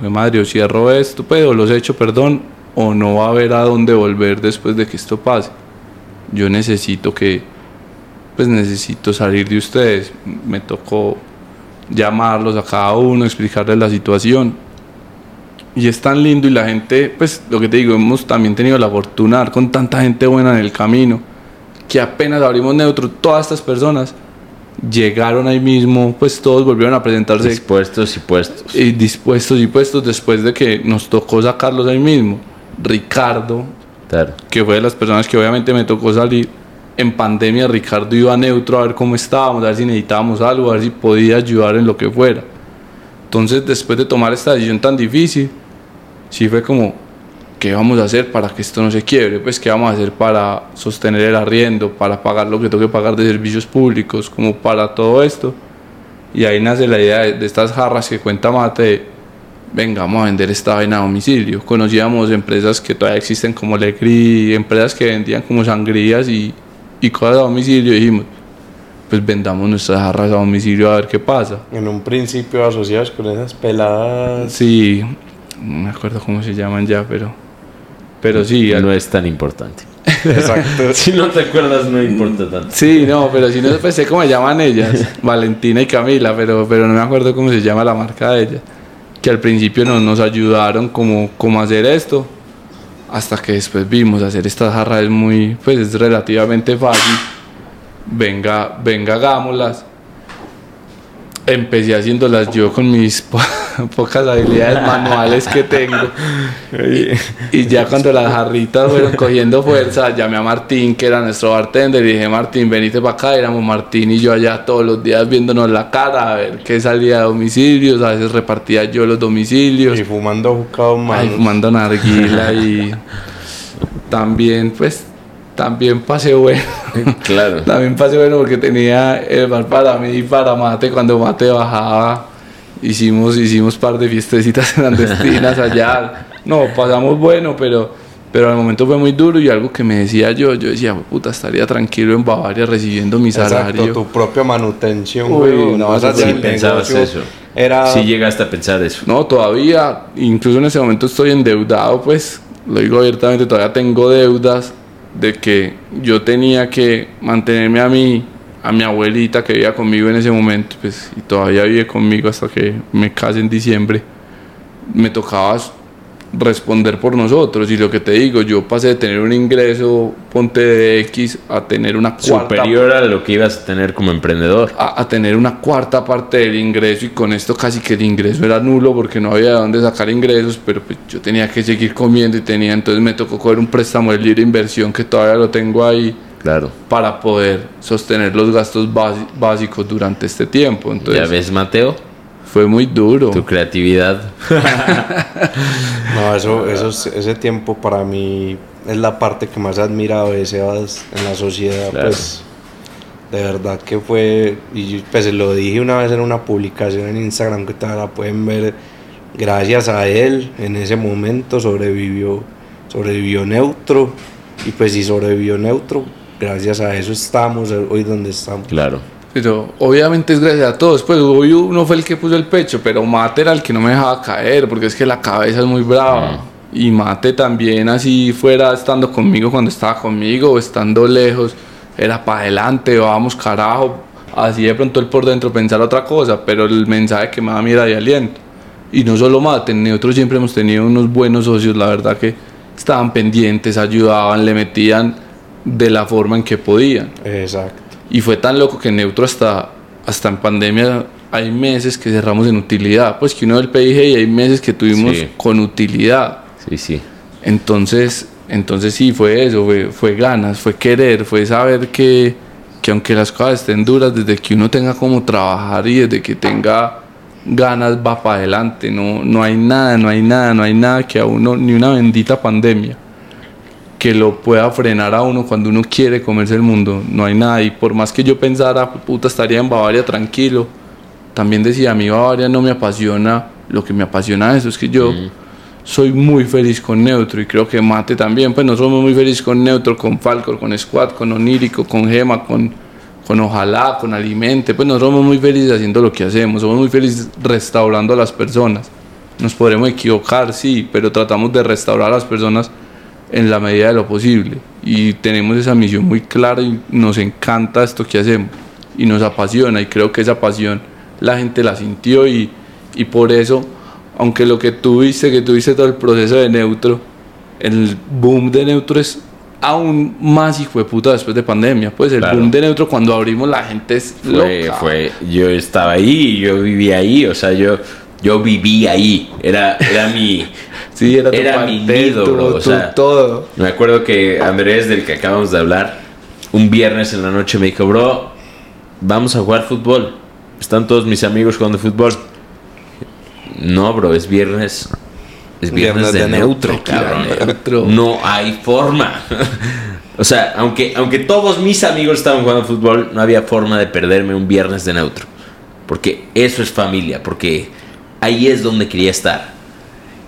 S4: "Jue madre, o cierro esto, pues, o los echo, perdón, o no va a haber a dónde volver después de que esto pase. Yo necesito que, pues necesito salir de ustedes. Me tocó llamarlos a cada uno, explicarles la situación. Y es tan lindo y la gente, pues lo que te digo, hemos también tenido la fortuna de dar con tanta gente buena en el camino, que apenas abrimos neutro, todas estas personas llegaron ahí mismo, pues todos volvieron a presentarse
S3: Dispuestos y puestos.
S4: y dispuestos y puestos después de que nos tocó sacarlos ahí mismo. Ricardo,
S3: Claro.
S4: que fue de las personas que obviamente me tocó salir en pandemia, Ricardo iba a neutro a ver cómo estábamos, a ver si necesitábamos algo, a ver si podía ayudar en lo que fuera. Entonces, después de tomar esta decisión tan difícil, sí fue como, ¿qué vamos a hacer para que esto no se quiebre? Pues, ¿qué vamos a hacer para sostener el arriendo, para pagar lo que tengo que pagar de servicios públicos, como para todo esto? Y ahí nace la idea de, de estas jarras que cuenta Mate, venga, vamos a vender esta vaina a domicilio. Conocíamos empresas que todavía existen como Legri, empresas que vendían como sangrías y, y cosas a domicilio. Y dijimos, pues vendamos nuestras jarras a domicilio a ver qué pasa.
S5: En un principio asociados con esas peladas.
S4: Sí, no me acuerdo cómo se llaman ya, pero, pero sí.
S3: No es tan importante.
S5: Exacto.
S3: Si no te acuerdas, no importa tanto.
S4: Sí, no, pero si no pues sé cómo se llaman ellas, Valentina y Camila, pero, pero no me acuerdo cómo se llama la marca de ellas, que al principio nos, nos ayudaron como, como a hacer esto, hasta que después vimos hacer estas jarras es muy, pues es relativamente fácil, venga, venga, hagámoslas. Empecé haciéndolas yo con mis pocas habilidades manuales que tengo. Y, y ya cuando las jarritas fueron cogiendo fuerza, llamé a Martín, que era nuestro bartender, y dije, Martín, venite para acá. Éramos Martín y yo allá todos los días viéndonos la cara, a ver qué salía de domicilios. A veces repartía yo los domicilios.
S5: Y fumando
S4: Ay,
S5: manos.
S4: fumando narguila y también, pues, también pasé bueno.
S3: Claro.
S4: También pasé bueno porque tenía el bar para mí y para Mate. Cuando Mate bajaba, hicimos, hicimos par de fiestecitas clandestinas allá. No, pasamos bueno, pero, pero al momento fue muy duro y algo que me decía yo, yo decía, puta, estaría tranquilo en Bavaria recibiendo mi salario.
S5: Exacto, tu propia manutención,
S4: Uy,
S5: güey.
S4: no,
S3: Sí,
S5: el
S3: pensabas
S5: negocio.
S3: eso.
S5: Era.
S3: Sí llegaste a pensar eso.
S4: No, todavía, incluso en ese momento estoy endeudado, pues lo digo abiertamente, todavía tengo deudas de que yo tenía que mantenerme a mí, a mi abuelita que vivía conmigo en ese momento, pues y todavía vive conmigo hasta que me case en diciembre. Me tocaba responder por nosotros y lo que te digo, yo pasé de tener un ingreso ponte de X a tener una cuarta
S3: Superior a lo que ibas a tener como emprendedor.
S4: a, a tener una cuarta parte del ingreso y con esto casi que el ingreso era nulo porque no había de dónde sacar ingresos, pero pues yo tenía que seguir comiendo y tenía, entonces me tocó coger un préstamo de libre inversión que todavía lo tengo ahí
S3: Claro.
S4: para poder sostener los gastos básicos durante este tiempo.
S3: Ya ves, Mateo,
S4: fue muy duro.
S3: tu creatividad.
S5: No, eso, eso, es- ese tiempo para mí es la parte que más he admirado de Sebas en la sociedad.
S3: Claro.
S5: Pues de verdad que fue, y pues lo dije una vez en una publicación en Instagram que todavía la pueden ver. Gracias a él, en ese momento sobrevivió, sobrevivió neutro. Y pues si sobrevivió neutro, gracias a eso estamos hoy donde estamos.
S3: Claro.
S4: Pero obviamente es gracias a todos. Pues hoy uno fue el que puso el pecho, pero Mate era el que no me dejaba caer, porque es que la cabeza es muy brava. Y Mate también, así fuera estando conmigo cuando estaba conmigo o estando lejos, era para adelante, vamos carajo. Así de pronto él por dentro pensar otra cosa, pero el mensaje que me da mira de aliento. Y no solo Mate, nosotros siempre hemos tenido unos buenos socios, la verdad que estaban pendientes, ayudaban, le metían de la forma en que podían.
S5: Exacto.
S4: Y fue tan loco que Neutro hasta, hasta en pandemia hay meses que cerramos en utilidad. Pues que uno del PIG y hay meses que tuvimos
S3: Sí.
S4: con utilidad.
S3: Sí, sí.
S4: Entonces, entonces sí, fue eso, fue, fue ganas, fue querer, fue saber que, que aunque las cosas estén duras, desde que uno tenga como trabajar y desde que tenga ganas va para adelante. No, no hay nada, no hay nada, no hay nada que a uno, ni una bendita pandemia, que lo pueda frenar a uno cuando uno quiere comerse el mundo. No hay nada. Y por más que yo pensara, puta, estaría en Bavaria tranquilo, también decía, a mí Bavaria no me apasiona, lo que me apasiona eso es que yo soy muy feliz con Neutro y creo que Mate también, pues no somos muy felices con Neutro, con Falcor, con Squad, con Onírico, con Gema, con, con Ojalá, con Alimente, pues no somos muy felices haciendo lo que hacemos, somos muy felices restaurando a las personas. Nos podremos equivocar, sí, pero tratamos de restaurar a las personas en la medida de lo posible y tenemos esa misión muy clara y nos encanta esto que hacemos y nos apasiona y creo que esa pasión la gente la sintió y, y por eso, aunque lo que tuviste, que tuviste todo el proceso de neutro, el boom de neutro es aún más hijo de puta después de pandemia. Pues el
S3: Claro.
S4: boom de neutro cuando abrimos la gente es
S3: Fue,
S4: loca.
S3: fue, yo estaba ahí, yo vivía ahí, o sea, yo, yo viví ahí. Era, era mi.
S4: Sí, era, tu
S3: Era mi
S4: tu-
S3: bro, o sea.
S4: todo.
S3: Me acuerdo que Andrés, del que acabamos de hablar, un viernes en la noche me dijo, bro, vamos a jugar fútbol. Están todos mis amigos jugando fútbol. No, bro, es viernes. Es viernes,
S5: Viernes
S3: de,
S5: de
S3: neutro,
S5: neutro,
S3: cabrón.
S4: neutro.
S3: No hay forma. o sea, aunque, aunque todos mis amigos estaban jugando fútbol, no había forma de perderme un viernes de neutro. Porque eso es familia, porque ahí es donde quería estar.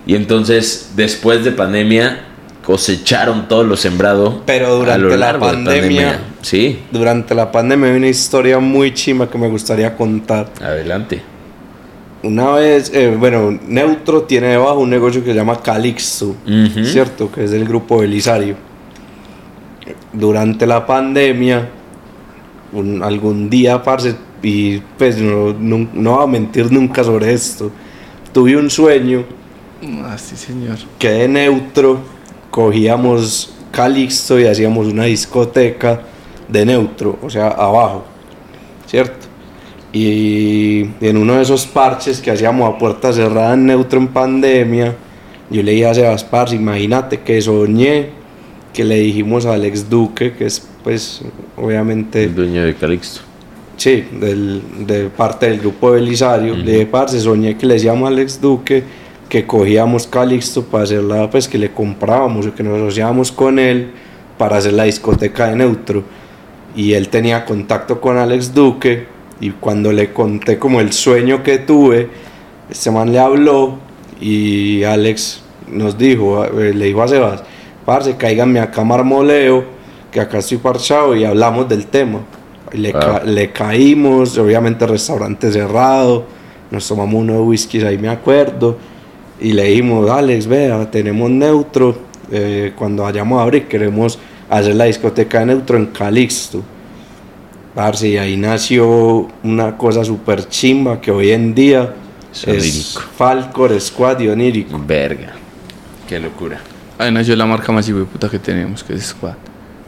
S3: Y entonces, después de pandemia, cosecharon todo lo sembrado.
S5: Pero durante la pandemia-
S3: Sí,
S5: Durante la pandemia hay una historia muy chima que me gustaría contar.
S3: adelante.
S5: Una vez, eh, bueno, Neutro tiene debajo un negocio que se llama Calixto. ¿cierto? Que es del grupo Belisario. Durante la pandemia, un- algún día, parce, y pues no, no, no voy a mentir nunca sobre esto, tuve un sueño
S4: Ah, sí, señor.
S5: que de Neutro cogíamos Calixto y hacíamos una discoteca de Neutro, o sea, abajo, ¿cierto? Y en uno de esos parches que hacíamos a puerta cerrada en Neutro en pandemia, yo le dije a Sebas, parce, imagínate que soñé que le dijimos a Alex Duque, que es pues obviamente...
S3: El dueño de Calixto.
S5: Sí, del, de parte del grupo Belisario. Le dije, parce, soñé que le decíamos a Alex Duque que cogíamos Calixto para hacerla, pues que le comprábamos o que nos asociábamos con él para hacer la discoteca de Neutro. Y él tenía contacto con Alex Duque y cuando le conté como el sueño que tuve, este man le habló y Alex nos dijo, eh, le dijo a Sebas, parce, cáiganme acá Marmoleo, que acá estoy parchado y hablamos del tema. Y le,
S3: Wow.
S5: ca- le caímos, obviamente restaurante cerrado, nos tomamos unos whiskies ahí me acuerdo, y le dijimos, Alex, vea, tenemos neutro, eh, cuando vayamos a abrir queremos hacer la discoteca de neutro en Calixto. Parce, y ahí nació una cosa súper chimba que hoy en día es
S3: Onírico.
S5: Falcor, Squad y Onírico.
S3: Verga. Qué locura.
S4: Ahí nació la marca más puta que tenemos, que es Squad.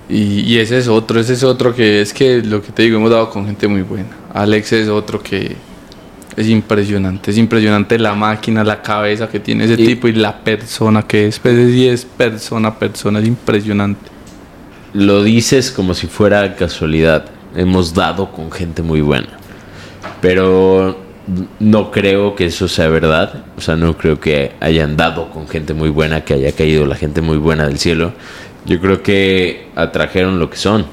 S4: Y, y ese es otro, ese es otro que es que lo que te digo, hemos dado con gente muy buena. Alex es otro que es impresionante, es impresionante la máquina, la cabeza que tiene ese
S3: Y-
S4: tipo y la persona que es, pues sí es persona, persona, es impresionante.
S3: Lo dices como si fuera casualidad. Hemos dado con gente muy buena. Pero no creo que eso sea verdad. O sea, no creo que hayan dado con gente muy buena, que haya caído la gente muy buena del cielo. Yo creo que atrajeron lo que son.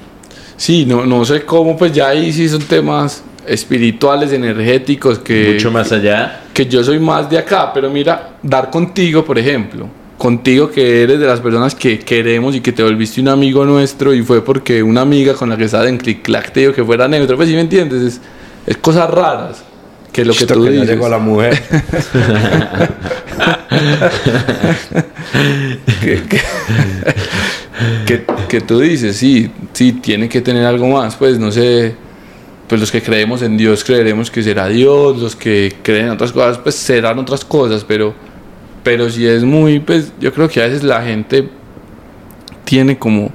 S4: Sí, no, no sé cómo, pues ya ahí sí son temas espirituales, energéticos, que,
S3: Mucho más allá.
S4: que yo soy más de acá, pero mira, dar contigo, por ejemplo, contigo que eres de las personas que queremos y que te volviste un amigo nuestro y fue porque una amiga con la que estabas en click clack te dijo que fuera neutro, pues sí me entiendes, es, es cosas raras que lo que tú
S5: que
S4: dices.
S5: llegó la mujer.
S4: que, que- que- que tú dices, sí, sí, tiene que tener algo más, pues no sé, pues los que creemos en Dios creeremos que será Dios, los que creen en otras cosas, pues serán otras cosas, pero, pero si es muy, pues yo creo que a veces la gente tiene como,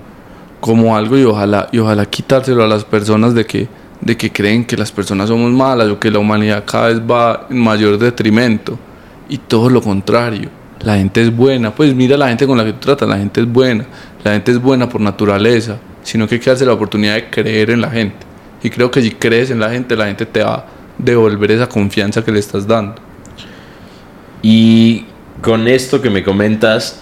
S4: como algo y ojalá, y ojalá quitárselo a las personas de que, de que creen que las personas somos malas o que la humanidad cada vez va en mayor detrimento. Y todo lo contrario, la gente es buena. Pues mira la gente con la que tú tratas, la gente es buena. La gente es buena por naturaleza, sino que hay que darse la oportunidad de creer en la gente. Y creo que si crees en la gente, la gente te va a devolver esa confianza que le estás dando.
S3: Y con esto que me comentas,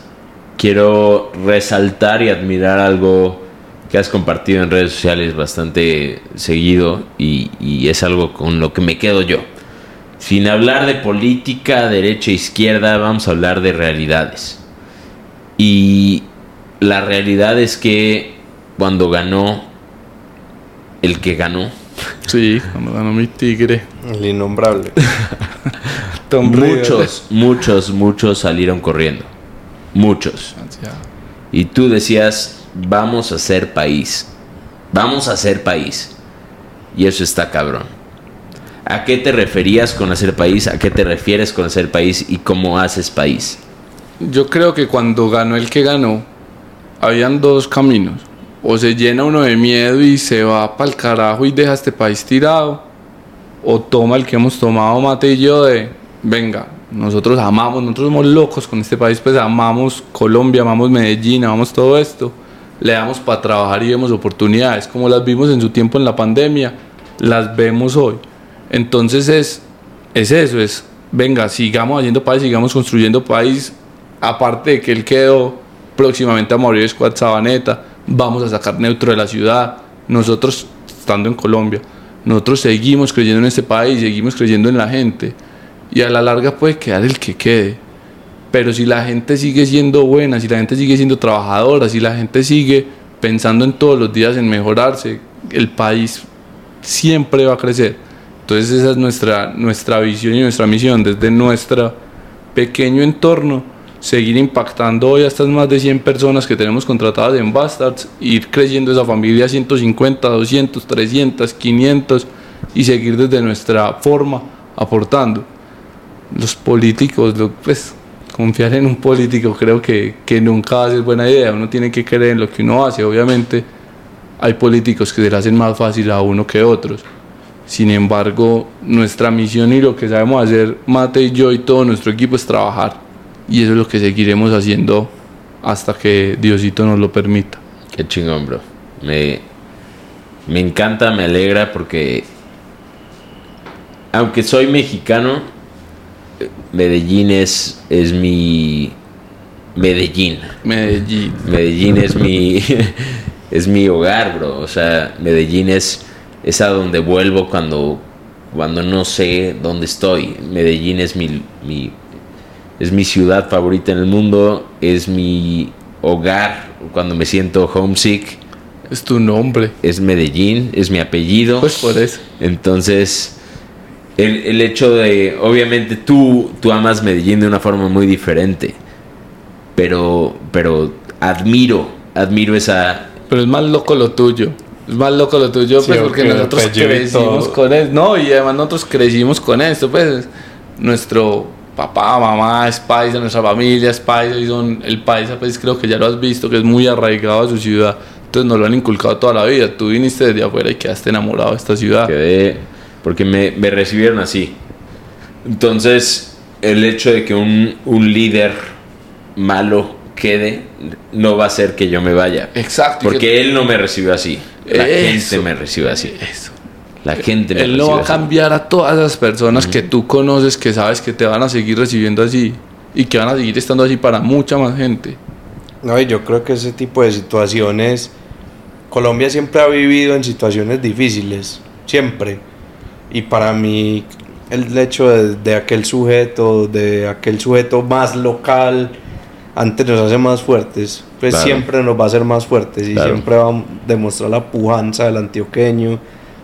S3: quiero resaltar y admirar algo que has compartido en redes sociales bastante seguido y, y es algo con lo que me quedo yo. Sin hablar de política, derecha, izquierda, vamos a hablar de realidades. Y la realidad es que cuando ganó el que ganó,
S4: Sí, cuando ganó mi tigre.
S5: El innombrable.
S3: Muchos, muchos, muchos salieron corriendo. Muchos. Y tú decías, vamos a ser país. Vamos a ser país. Y eso está cabrón. ¿A qué te referías con hacer país? ¿A qué te refieres con hacer país? ¿Y cómo haces país?
S4: Yo creo que cuando ganó el que ganó, habían dos caminos. O se llena uno de miedo y se va para el carajo y deja este país tirado. O toma el que hemos tomado Mate y yo de, venga, nosotros amamos, nosotros somos locos con este país, pues amamos Colombia, amamos Medellín, amamos todo esto. Le damos para trabajar y vemos oportunidades, como las vimos en su tiempo en la pandemia, las vemos hoy. Entonces es, es eso, es, venga, sigamos haciendo país, sigamos construyendo país, aparte de que él quedó próximamente a morir Squad Sabaneta, vamos a sacar neutro de la ciudad, nosotros estando en Colombia, nosotros seguimos creyendo en este país, seguimos creyendo en la gente, y a la larga puede quedar el que quede, pero si la gente sigue siendo buena, si la gente sigue siendo trabajadora, si la gente sigue pensando en todos los días en mejorarse, el país siempre va a crecer. Entonces esa es nuestra, nuestra visión y nuestra misión desde nuestro pequeño entorno, seguir impactando hoy a estas más de 100 personas que tenemos contratadas en Bastards, ir creciendo esa familia a 150, 200, 300, 500 y seguir desde nuestra forma aportando. Los políticos, pues confiar en un político creo que, que nunca va a ser buena idea, uno tiene que creer en lo que uno hace, obviamente hay políticos que se le hacen más fácil a uno que otros. Sin embargo, nuestra misión y lo que sabemos hacer, Mate y yo y todo nuestro equipo es trabajar. Y eso es lo que seguiremos haciendo hasta que Diosito nos lo permita.
S3: Qué chingón, bro. Me, me encanta, me alegra porque aunque soy mexicano, Medellín es, es mi Medellín.
S4: Medellín.
S3: Medellín es mi es mi hogar, bro. O sea, Medellín es, es a donde vuelvo cuando, cuando no sé dónde estoy. Medellín es mi, mi es mi ciudad favorita en el mundo, es mi hogar cuando me siento homesick.
S4: Es tu nombre.
S3: Es Medellín, es mi apellido.
S4: Pues por eso.
S3: Entonces, el, el hecho de, obviamente tú, tú amas Medellín de una forma muy diferente, pero, pero admiro, admiro esa...
S4: Pero es más loco lo tuyo. Es más loco lo tuyo,
S5: Sí,
S4: pues porque nosotros
S5: y
S4: crecimos
S5: todo.
S4: con esto. No, y además nosotros crecimos con esto. Pues nuestro papá, mamá es paisa, nuestra familia es paisa y son el paisa, pues creo que ya lo has visto, que es muy arraigado a su ciudad. Entonces nos lo han inculcado toda la vida. Tú viniste desde afuera y quedaste enamorado de esta ciudad.
S3: Quedé, porque me, me recibieron así. Entonces, el hecho de que un, un líder malo quede no va a hacer que yo me vaya.
S4: Exacto.
S3: Porque él no me recibió así. La
S4: Eso.
S3: gente me recibió así.
S4: Eso.
S3: La gente me
S4: Él no va a
S3: así.
S4: cambiar a todas las personas que tú conoces, que sabes que te van a seguir recibiendo así y que van a seguir estando así para mucha más gente.
S5: No, y yo creo que ese tipo de situaciones, Colombia siempre ha vivido en situaciones difíciles, siempre. Y para mí, el hecho de, de aquel sujeto, de aquel sujeto más local, antes nos hace más fuertes. Pues
S3: Claro.
S5: siempre nos va a hacer más fuertes y
S3: Claro.
S5: siempre va a demostrar la pujanza del antioqueño,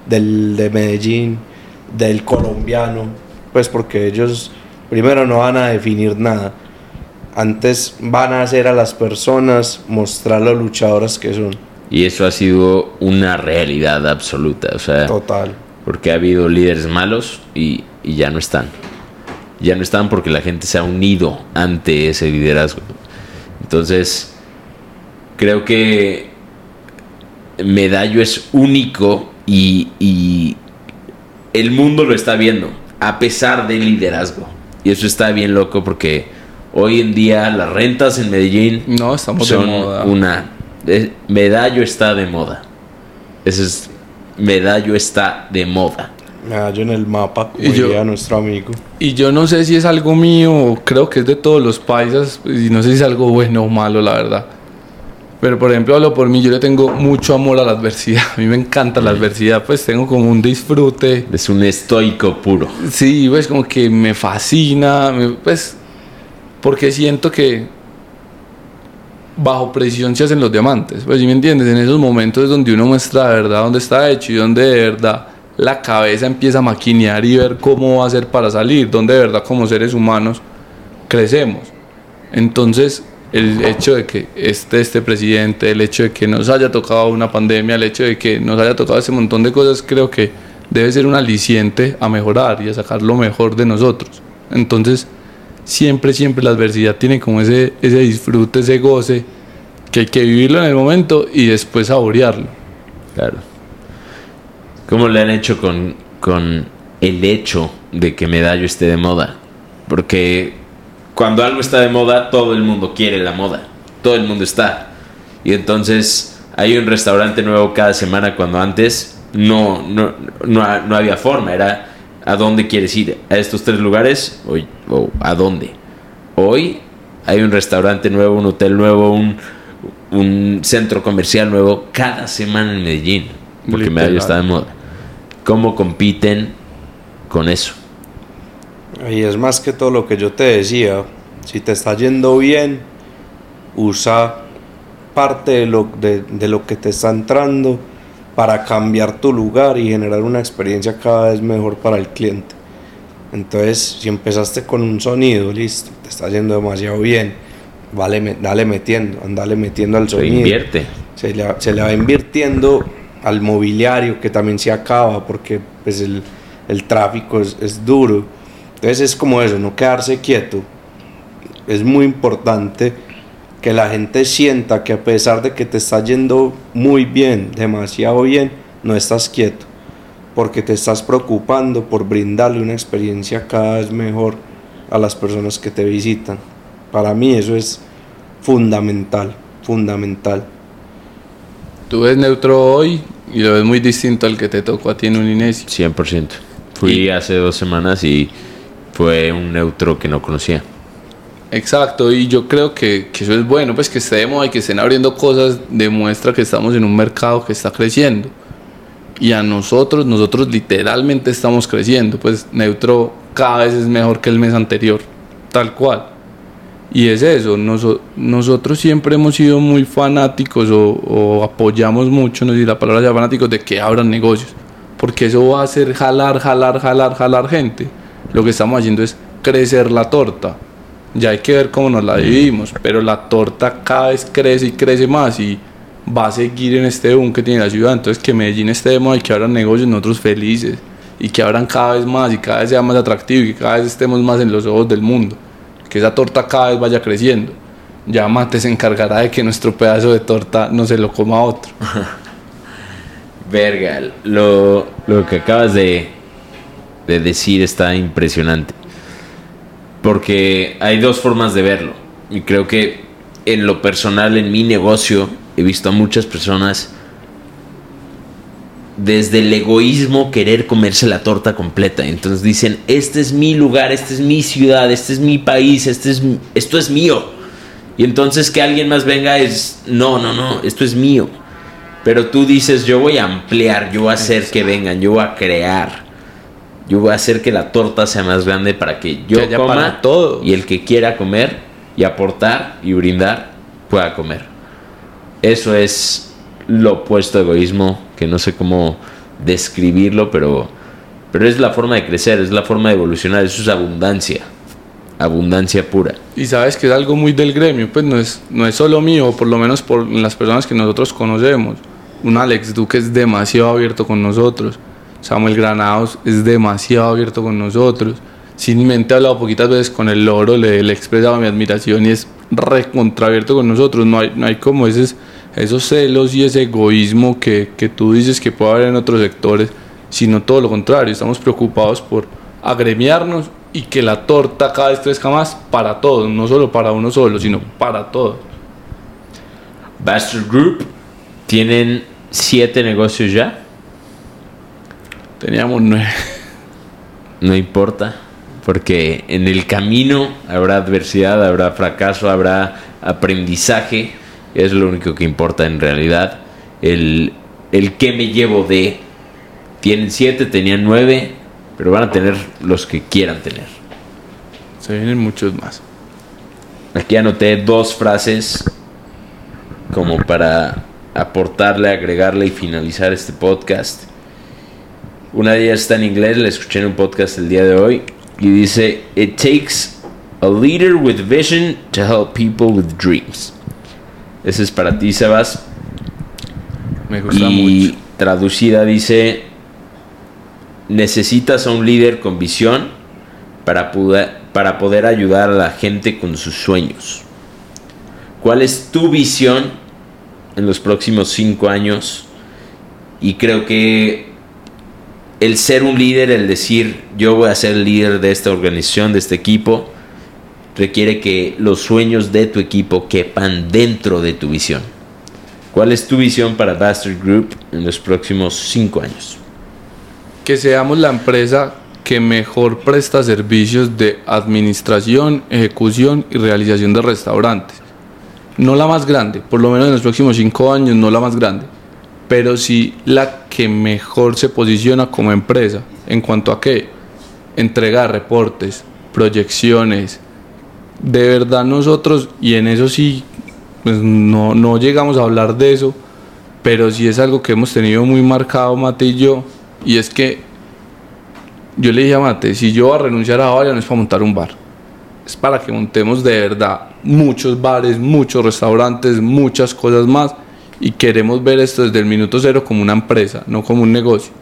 S5: del de Medellín, del colombiano. Pues porque ellos primero no van a definir nada antes van a hacer a las personas mostrar lo luchadoras que son.
S3: Y eso ha sido una realidad absoluta. O sea,
S5: Total.
S3: porque ha habido líderes malos y, y ya no están. Ya no están porque la gente se ha unido ante ese liderazgo. Entonces, creo que Medallo es único y, y el mundo lo está viendo, a pesar del liderazgo. Y eso está bien loco porque hoy en día las rentas en Medellín
S4: No, estamos de
S3: son
S4: moda.
S3: una... eh, Medallo está de moda. Ese es... Medallo está de moda.
S5: Medallo en el mapa, como
S4: Y yo-
S5: diría nuestro amigo.
S4: Y yo no sé si es algo mío, o creo que es de todos los paisas, y no sé si es algo bueno o malo, la verdad. Pero por ejemplo, hablo por mí, yo le tengo mucho amor a la adversidad. A mí me encanta la adversidad, pues tengo como un disfrute.
S3: Es un estoico puro.
S4: Sí, pues como que me fascina, pues porque siento que bajo presión se hacen los diamantes. Pues si me entiendes, en esos momentos es donde uno muestra de verdad dónde está hecho y donde de verdad la cabeza empieza a maquinear y ver cómo va a ser para salir, donde de verdad como seres humanos crecemos. Entonces, el hecho de que esté este presidente, el hecho de que nos haya tocado una pandemia, el hecho de que nos haya tocado ese montón de cosas, creo que debe ser un aliciente a mejorar y a sacar lo mejor de nosotros. Entonces, siempre, siempre la adversidad tiene como ese, ese disfrute, ese goce, que hay que vivirlo en el momento y después saborearlo.
S3: Claro. ¿Cómo le han hecho con, con el hecho de que Medallo esté de moda? Porque cuando algo está de moda, todo el mundo quiere la moda. Todo el mundo está. Y entonces hay un restaurante nuevo cada semana cuando antes no, no, no, no había forma. Era ¿a dónde quieres ir? ¿A estos tres lugares? ¿O, o a dónde? Hoy hay un restaurante nuevo, un hotel nuevo, un, un centro comercial nuevo cada semana en Medellín. Porque
S4: Literal.
S3: Medallo está de moda. ¿Cómo compiten con eso?
S5: Y es más que todo lo que yo te decía. Si te está yendo bien, usa parte de lo, de, de lo que te está entrando para cambiar tu lugar y generar una experiencia cada vez mejor para el cliente. Entonces, si empezaste con un sonido, listo, te está yendo demasiado bien, vale, dale metiendo, andale metiendo al
S3: Se
S5: sonido
S3: invierte.
S5: se le, se le va invirtiendo al mobiliario que también se acaba porque pues el, el tráfico es, es duro. Entonces es como eso, no quedarse quieto. Es muy importante que la gente sienta que a pesar de que te está yendo muy bien, demasiado bien, no estás quieto. Porque te estás preocupando por brindarle una experiencia cada vez mejor a las personas que te visitan. Para mí eso es fundamental, fundamental.
S4: Tú ves neutro hoy y lo ves muy distinto al que te tocó a ti en un inicio.
S3: 100%. Fui hace dos semanas y fue un neutro que no conocía.
S4: Exacto, y yo creo que, que eso es bueno, pues que estemos y que estén abriendo cosas demuestra que estamos en un mercado que está creciendo. Y a nosotros, nosotros literalmente estamos creciendo, pues Neutro cada vez es mejor que el mes anterior, tal cual. Y es eso, noso- nosotros siempre hemos sido muy fanáticos o, o apoyamos mucho, no sé si la palabra sea fanáticos, de que abran negocios, porque eso va a hacer jalar, jalar, jalar, jalar gente. Lo que estamos haciendo es crecer la torta. Ya hay que ver cómo nos la dividimos, pero la torta cada vez crece y crece más y va a seguir en este boom que tiene la ciudad. Entonces que Medellín esté de moda y que abran negocios nosotros felices y que abran cada vez más y cada vez sea más atractivo y que cada vez estemos más en los ojos del mundo. Que esa torta cada vez vaya creciendo. Ya Mate se encargará de que nuestro pedazo de torta no se lo coma otro.
S3: Verga, lo, lo que acabas de, de decir está impresionante. Porque hay dos formas de verlo. Y creo que en lo personal, en mi negocio, he visto a muchas personas desde el egoísmo querer comerse la torta completa. Entonces dicen, este es mi lugar, esta es mi ciudad, este es mi país, este es, esto es mío. Y entonces que alguien más venga es, no, no, no, esto es mío. Pero tú dices, yo voy a ampliar, yo voy a hacer que vengan, yo voy a crear. Yo voy a hacer que la torta sea más grande para que yo coma
S4: para todos.
S3: y el que quiera comer y aportar y brindar pueda comer. Eso es lo opuesto a egoísmo, que no sé cómo describirlo, pero, pero es la forma de crecer, es la forma de evolucionar, eso es abundancia, abundancia pura.
S4: Y sabes que es algo muy del gremio, pues no es, no es solo mío, por lo menos por las personas que nosotros conocemos. Un Alex Duque es demasiado abierto con nosotros. Samuel Granados es demasiado abierto con nosotros. sin mente he hablado poquitas veces con el loro, le, le he expresado mi admiración y es recontraabierto con nosotros. No hay, no hay como esos, esos celos y ese egoísmo que, que tú dices que puede haber en otros sectores, sino todo lo contrario. Estamos preocupados por agremiarnos y que la torta cada vez crezca más para todos, no solo para uno solo, sino para todos.
S3: Bastard Group tienen siete negocios ya.
S4: Teníamos nueve.
S3: No importa, porque en el camino habrá adversidad, habrá fracaso, habrá aprendizaje. Es lo único que importa en realidad. El, el qué me llevo de. Tienen siete, tenían nueve, pero van a tener los que quieran tener.
S4: Se vienen muchos más.
S3: Aquí anoté dos frases como para aportarle, agregarle y finalizar este podcast. Una de ellas está en inglés, la escuché en un podcast el día de hoy y dice, It takes a leader with vision to help people with dreams. Ese es para ti, Sebas.
S4: Me gusta
S3: Y
S4: mucho.
S3: traducida dice, necesitas a un líder con visión para poder, para poder ayudar a la gente con sus sueños. ¿Cuál es tu visión en los próximos cinco años? Y creo que el ser un líder, el decir yo voy a ser el líder de esta organización, de este equipo, requiere que los sueños de tu equipo quepan dentro de tu visión. ¿Cuál es tu visión para Bastard Group en los próximos cinco años?
S4: que seamos la empresa que mejor presta servicios de administración, ejecución y realización de restaurantes. No la más grande, por lo menos en los próximos cinco años, no la más grande, pero sí la que mejor se posiciona como empresa en cuanto a que entregar reportes, proyecciones. De verdad nosotros, y en eso sí, pues no, no llegamos a hablar de eso, pero sí es algo que hemos tenido muy marcado Mate y yo, y es que yo le dije a Mate, si yo voy a renunciar a Bavaria no es para montar un bar, es para que montemos de verdad muchos bares, muchos restaurantes, muchas cosas más, y queremos ver esto desde el minuto cero como una empresa, no como un negocio.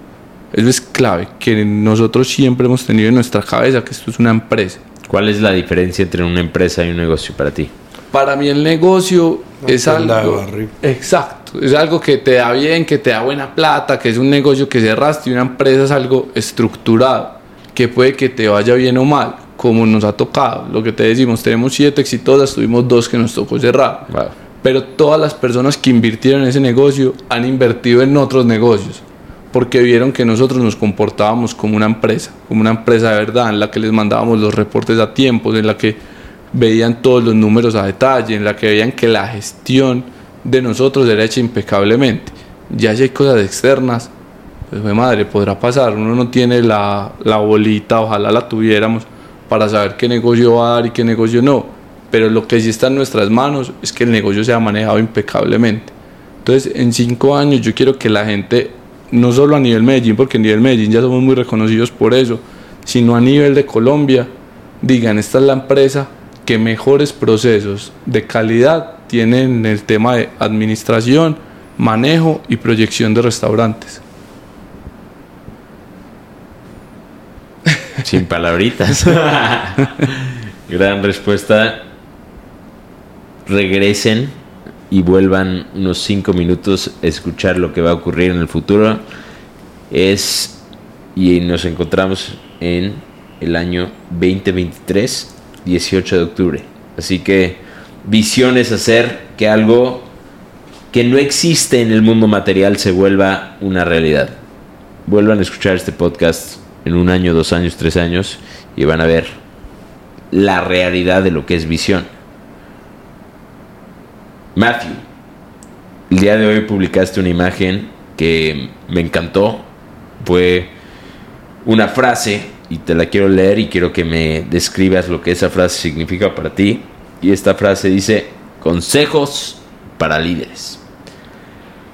S4: Eso es clave, que nosotros siempre hemos tenido en nuestra cabeza que esto es una empresa.
S3: ¿Cuál es la diferencia entre una empresa y un negocio para ti?
S4: Para mí el negocio es
S5: de
S4: algo... Exacto, es algo que te da bien, que te da buena plata, que es un negocio que cerraste y una empresa es algo estructurado, que puede que te vaya bien o mal, como nos ha tocado. Lo que te decimos, tenemos siete exitosas, tuvimos dos que nos tocó cerrar.
S3: Wow.
S4: Pero todas las personas que invirtieron en ese negocio han invertido en otros negocios, porque vieron que nosotros nos comportábamos como una empresa, como una empresa de verdad, en la que les mandábamos los reportes a tiempo, en la que veían todos los números a detalle, en la que veían que la gestión de nosotros era hecha impecablemente. Ya si hay cosas externas, pues madre, podrá pasar. Uno no tiene la, la bolita, ojalá la tuviéramos, para saber qué negocio va a dar y qué negocio no. Pero lo que sí está en nuestras manos es que el negocio sea manejado impecablemente. Entonces, en cinco años yo quiero que la gente, no solo a nivel Medellín, porque a nivel Medellín ya somos muy reconocidos por eso, sino a nivel de Colombia, digan, esta es la empresa que mejores procesos de calidad tienen en el tema de administración, manejo y proyección de restaurantes.
S3: Sin palabritas. Gran respuesta. Regresen y vuelvan unos 5 minutos a escuchar lo que va a ocurrir en el futuro. Es y nos encontramos en el año 2023, 18 de octubre. Así que visión es hacer que algo que no existe en el mundo material se vuelva una realidad. Vuelvan a escuchar este podcast en un año, dos años, tres años y van a ver la realidad de lo que es visión. Matthew, el día de hoy publicaste una imagen que me encantó. Fue una frase y te la quiero leer y quiero que me describas lo que esa frase significa para ti. Y esta frase dice, consejos para líderes.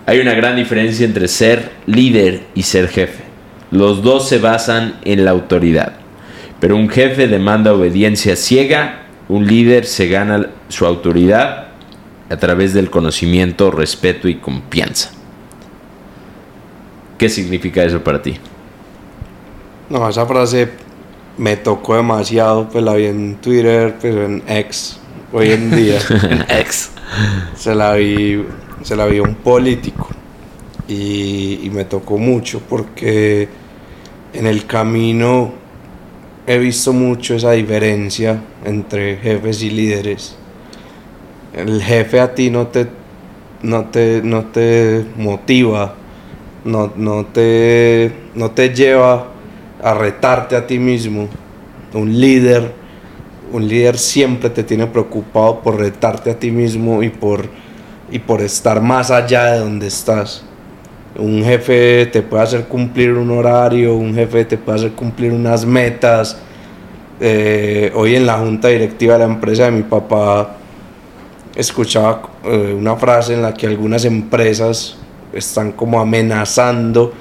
S3: Hay una gran diferencia entre ser líder y ser jefe. Los dos se basan en la autoridad. Pero un jefe demanda obediencia ciega, un líder se gana su autoridad a través del conocimiento, respeto y confianza. ¿Qué significa eso para ti?
S5: No, esa frase me tocó demasiado, pues la vi en Twitter, pues en X, hoy en día.
S3: Ex.
S5: se la vi, se la vi a un político y, y me tocó mucho porque en el camino he visto mucho esa diferencia entre jefes y líderes. El jefe a ti no te, no te, no te motiva, no, no, te, no te lleva a retarte a ti mismo. Un líder, un líder siempre te tiene preocupado por retarte a ti mismo y por, y por estar más allá de donde estás. Un jefe te puede hacer cumplir un horario, un jefe te puede hacer cumplir unas metas. Eh, hoy en la junta directiva de la empresa de mi papá escuchaba eh, una frase en la que algunas empresas están como amenazando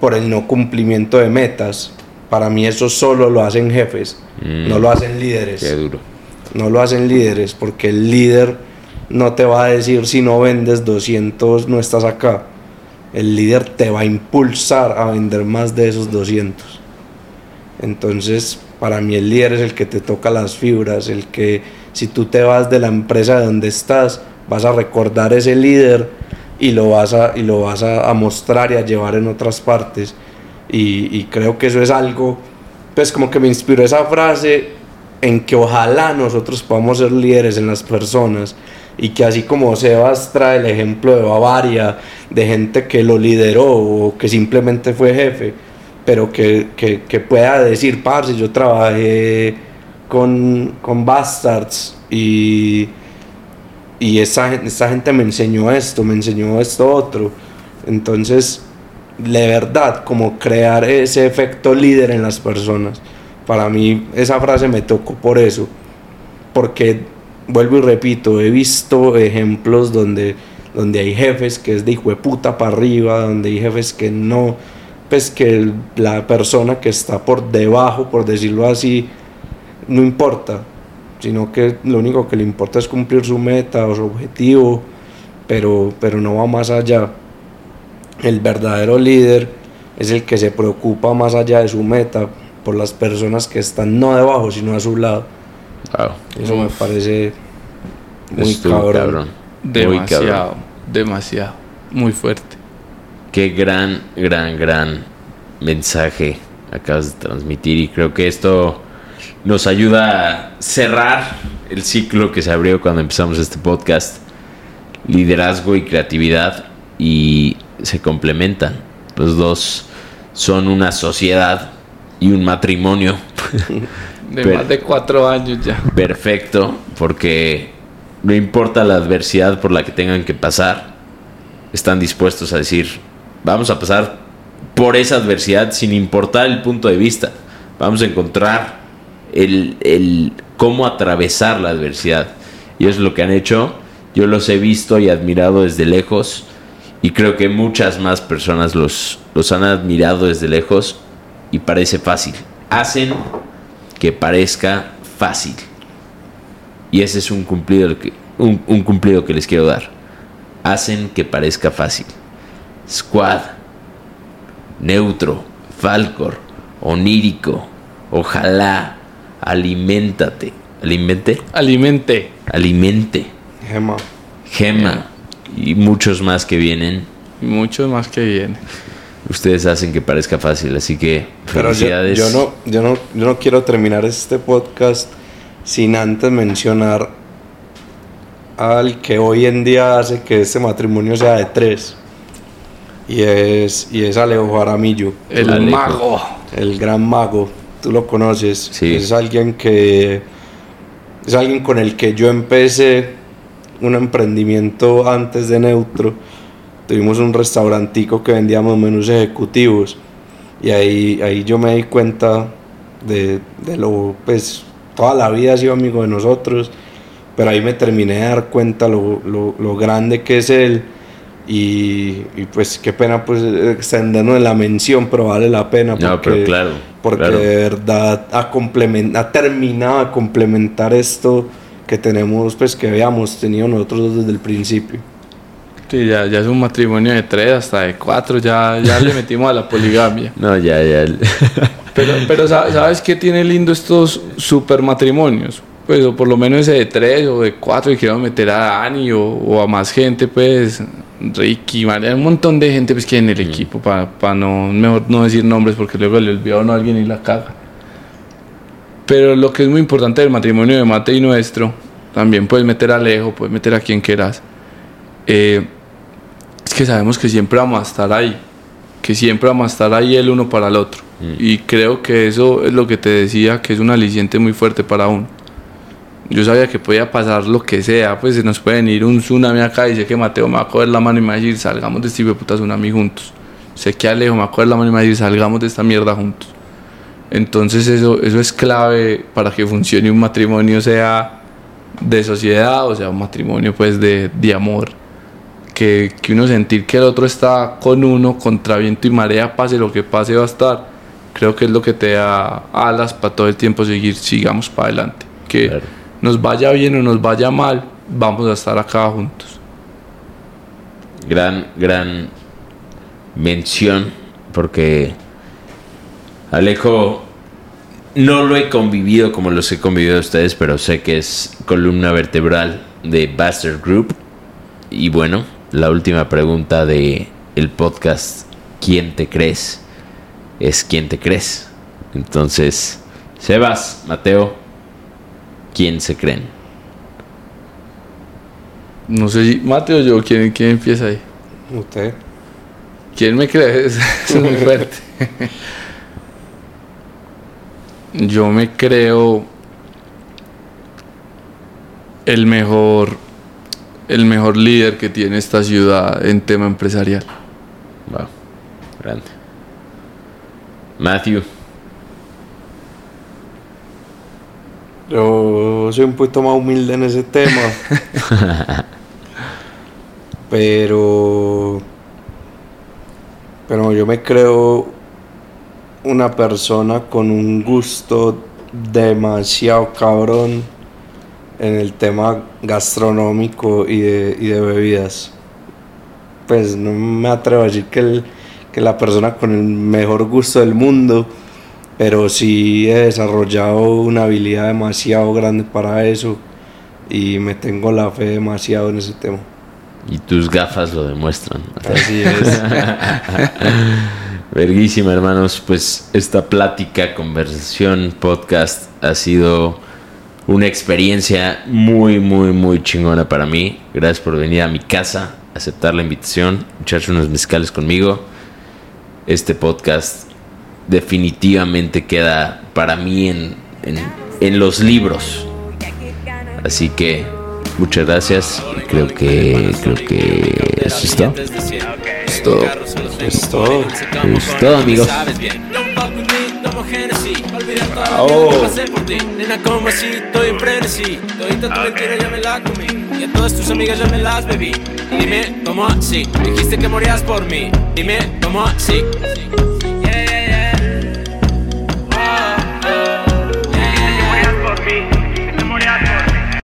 S5: por el no cumplimiento de metas. Para mí eso solo lo hacen jefes,
S3: Mm.
S5: no lo hacen líderes
S3: Qué duro.
S5: no lo hacen líderes porque el líder no te va a decir si no vendes 200 no estás acá. El líder te va a impulsar a vender más de esos 200. Entonces, para mí el líder es el que te toca las fibras, el que si tú te vas de la empresa de donde estás, vas a recordar ese líder y lo vas a, y lo vas a, mostrar y a llevar en otras partes. Y, creo que eso es algo, pues como que me inspiró esa frase en que ojalá nosotros podamos ser líderes en las personas y que así como Sebas trae el ejemplo de Bavaria, de gente que lo lideró o que simplemente fue jefe, pero que, que, que pueda decir, parce, yo trabajé con, con Bastards y, y esa gente me enseñó esto, me enseñó esto otro. Entonces, de verdad, como crear ese efecto líder en las personas. Para mí esa frase me tocó por eso. Porque, vuelvo y repito, he visto ejemplos donde, donde hay jefes que es de hijo de puta para arriba, donde hay jefes que no, pues que la persona que está por debajo, por decirlo así, no importa, sino que lo único que le importa es cumplir su meta o su objetivo, pero, pero no va más allá. El verdadero líder es el que se preocupa más allá de su meta por las personas que están no debajo, sino a su lado.
S3: Wow.
S5: Eso me parece muy
S3: Estuvo
S5: cabrón.
S3: cabrón. Muy cabrón.
S4: Demasiado, demasiado. Muy fuerte.
S3: Qué gran, gran, gran mensaje acabas de transmitir y creo que esto nos ayuda a cerrar el ciclo que se abrió cuando empezamos este podcast. Liderazgo y creatividad y se complementan. Los dos son una sociedad y un matrimonio
S4: De
S3: Pero-
S4: más de cuatro años ya.
S3: perfecto porque no importa la adversidad por la que tengan que pasar, están dispuestos a decir, vamos a pasar por esa adversidad sin importar el punto de vista. Vamos a encontrar el, el cómo atravesar la adversidad. Y eso es lo que han hecho. Yo los he visto y admirado desde lejos. Y creo que muchas más personas los, los han admirado desde lejos. Y parece fácil. Hacen que parezca fácil. Y ese es un cumplido un, un cumplido que les quiero dar. Hacen que parezca fácil. Squad, Neutro, Falcor, Onírico, Ojalá, Aliméntate. ¿Alimente?
S4: Alimente.
S3: Alimente.
S5: Gema.
S3: Gema. Y muchos más que vienen.
S4: Muchos más que vienen.
S3: Ustedes hacen que parezca fácil. Así que
S5: Pero yo,
S3: felicidades.
S5: yo no, yo, no, yo no quiero terminar este podcast sin antes mencionar al que hoy en día hace que este matrimonio sea de tres. Y es, y es Alejo Jaramillo,
S4: El
S3: Alejo.
S4: mago.
S5: el gran mago. Tú lo conoces.
S3: Sí.
S5: Es alguien que. Es alguien con el que yo empecé un emprendimiento antes de Neutro. Tuvimos un restaurantico que vendíamos menús ejecutivos. Y ahí, ahí yo me di cuenta de, de lo, pues, toda la vida ha sido amigo de nosotros, pero ahí me terminé de dar cuenta lo, lo, lo grande que es él. Y, y, pues qué pena pues extendernos en la mención, pero vale la pena porque,
S3: No, pero claro.
S5: Porque
S3: claro.
S5: de verdad ha, ha terminado de complementar esto que tenemos, pues que habíamos tenido nosotros desde el principio.
S4: Sí, ya, ya es un matrimonio de tres hasta de cuatro. Ya, ya le metimos a la poligamia.
S3: No, ya, ya.
S4: Pero, pero sa- ¿sabes qué tiene lindo estos super matrimonios? Pues, o por lo menos ese de tres o de cuatro, y quiero meter a Dani o, o a más gente, pues, Ricky, María, un montón de gente pues, que en el equipo, para no, mejor no decir nombres porque luego le olvida a alguien y la caga. Pero lo que es muy importante del matrimonio de Mate y nuestro, también puedes meter a Alejo, puedes meter a quien quieras, eh, es que sabemos que siempre vamos a estar ahí, que siempre vamos a estar ahí el uno para el otro. Y creo que eso es lo que te decía, que es un aliciente muy fuerte para uno. Yo sabía que podía pasar lo que sea, pues se nos puede venir un tsunami acá y sé que Mateo me va a coger la mano y me va a decir, salgamos de este hijo de puta tsunami juntos. Sé que Alejo me va a coger la mano y me va a decir, salgamos de esta mierda juntos. Entonces eso, eso es clave para que funcione un matrimonio, sea de sociedad o sea un matrimonio pues de, de amor. Que, que uno sentir que el otro está con uno contra viento y marea, pase lo que pase va a estar. Creo que es lo que te da alas para todo el tiempo seguir, sigamos para adelante. Que
S3: Claro.
S4: Nos vaya bien o nos vaya mal, vamos a estar acá juntos.
S3: gran, gran mención, porque Alejo no lo he convivido como los he convivido ustedes, pero sé que es columna vertebral de Bastard Group. Y bueno, la última pregunta de el podcast ¿Quién te crees? es ¿Quién te crees? Entonces, Sebas, Mateo, ¿quién se creen?
S4: No sé si Mateo o yo, ¿quién, quién empieza ahí?
S5: Usted.
S4: ¿Quién me cree? Eso es muy fuerte. Yo me creo el mejor el mejor líder que tiene esta ciudad en tema empresarial.
S3: Wow, grande. Matthew,
S5: Yo soy un poquito más humilde en ese tema. pero. Pero yo me creo una persona con un gusto demasiado cabrón en el tema gastronómico y de, y de bebidas. Pues no me atrevo a decir que, el- que la persona con el mejor gusto del mundo, pero sí he desarrollado una habilidad demasiado grande para eso y me tengo la fe demasiado en ese tema.
S3: y tus gafas lo demuestran.
S5: Así es.
S3: Verguísima, hermanos. Pues esta plática, conversación, podcast ha sido una experiencia muy, muy, muy chingona para mí. Gracias por venir a mi casa, aceptar la invitación, echarse unos mezcales conmigo. Este podcast definitivamente queda para mí en, en, en los libros. Así que muchas gracias y creo que creo que eso es todo. Es todo.
S5: es todo.
S3: Es todo, amigos.
S6: Oh. pasé por ti, nena, como así, estoy en frenesí. Todita tu mentira ya me la comí. Y a todas tus amigas ya me las bebí. Dime, ¿cómo así? Dijiste que morías por mí. Dime, ¿cómo así?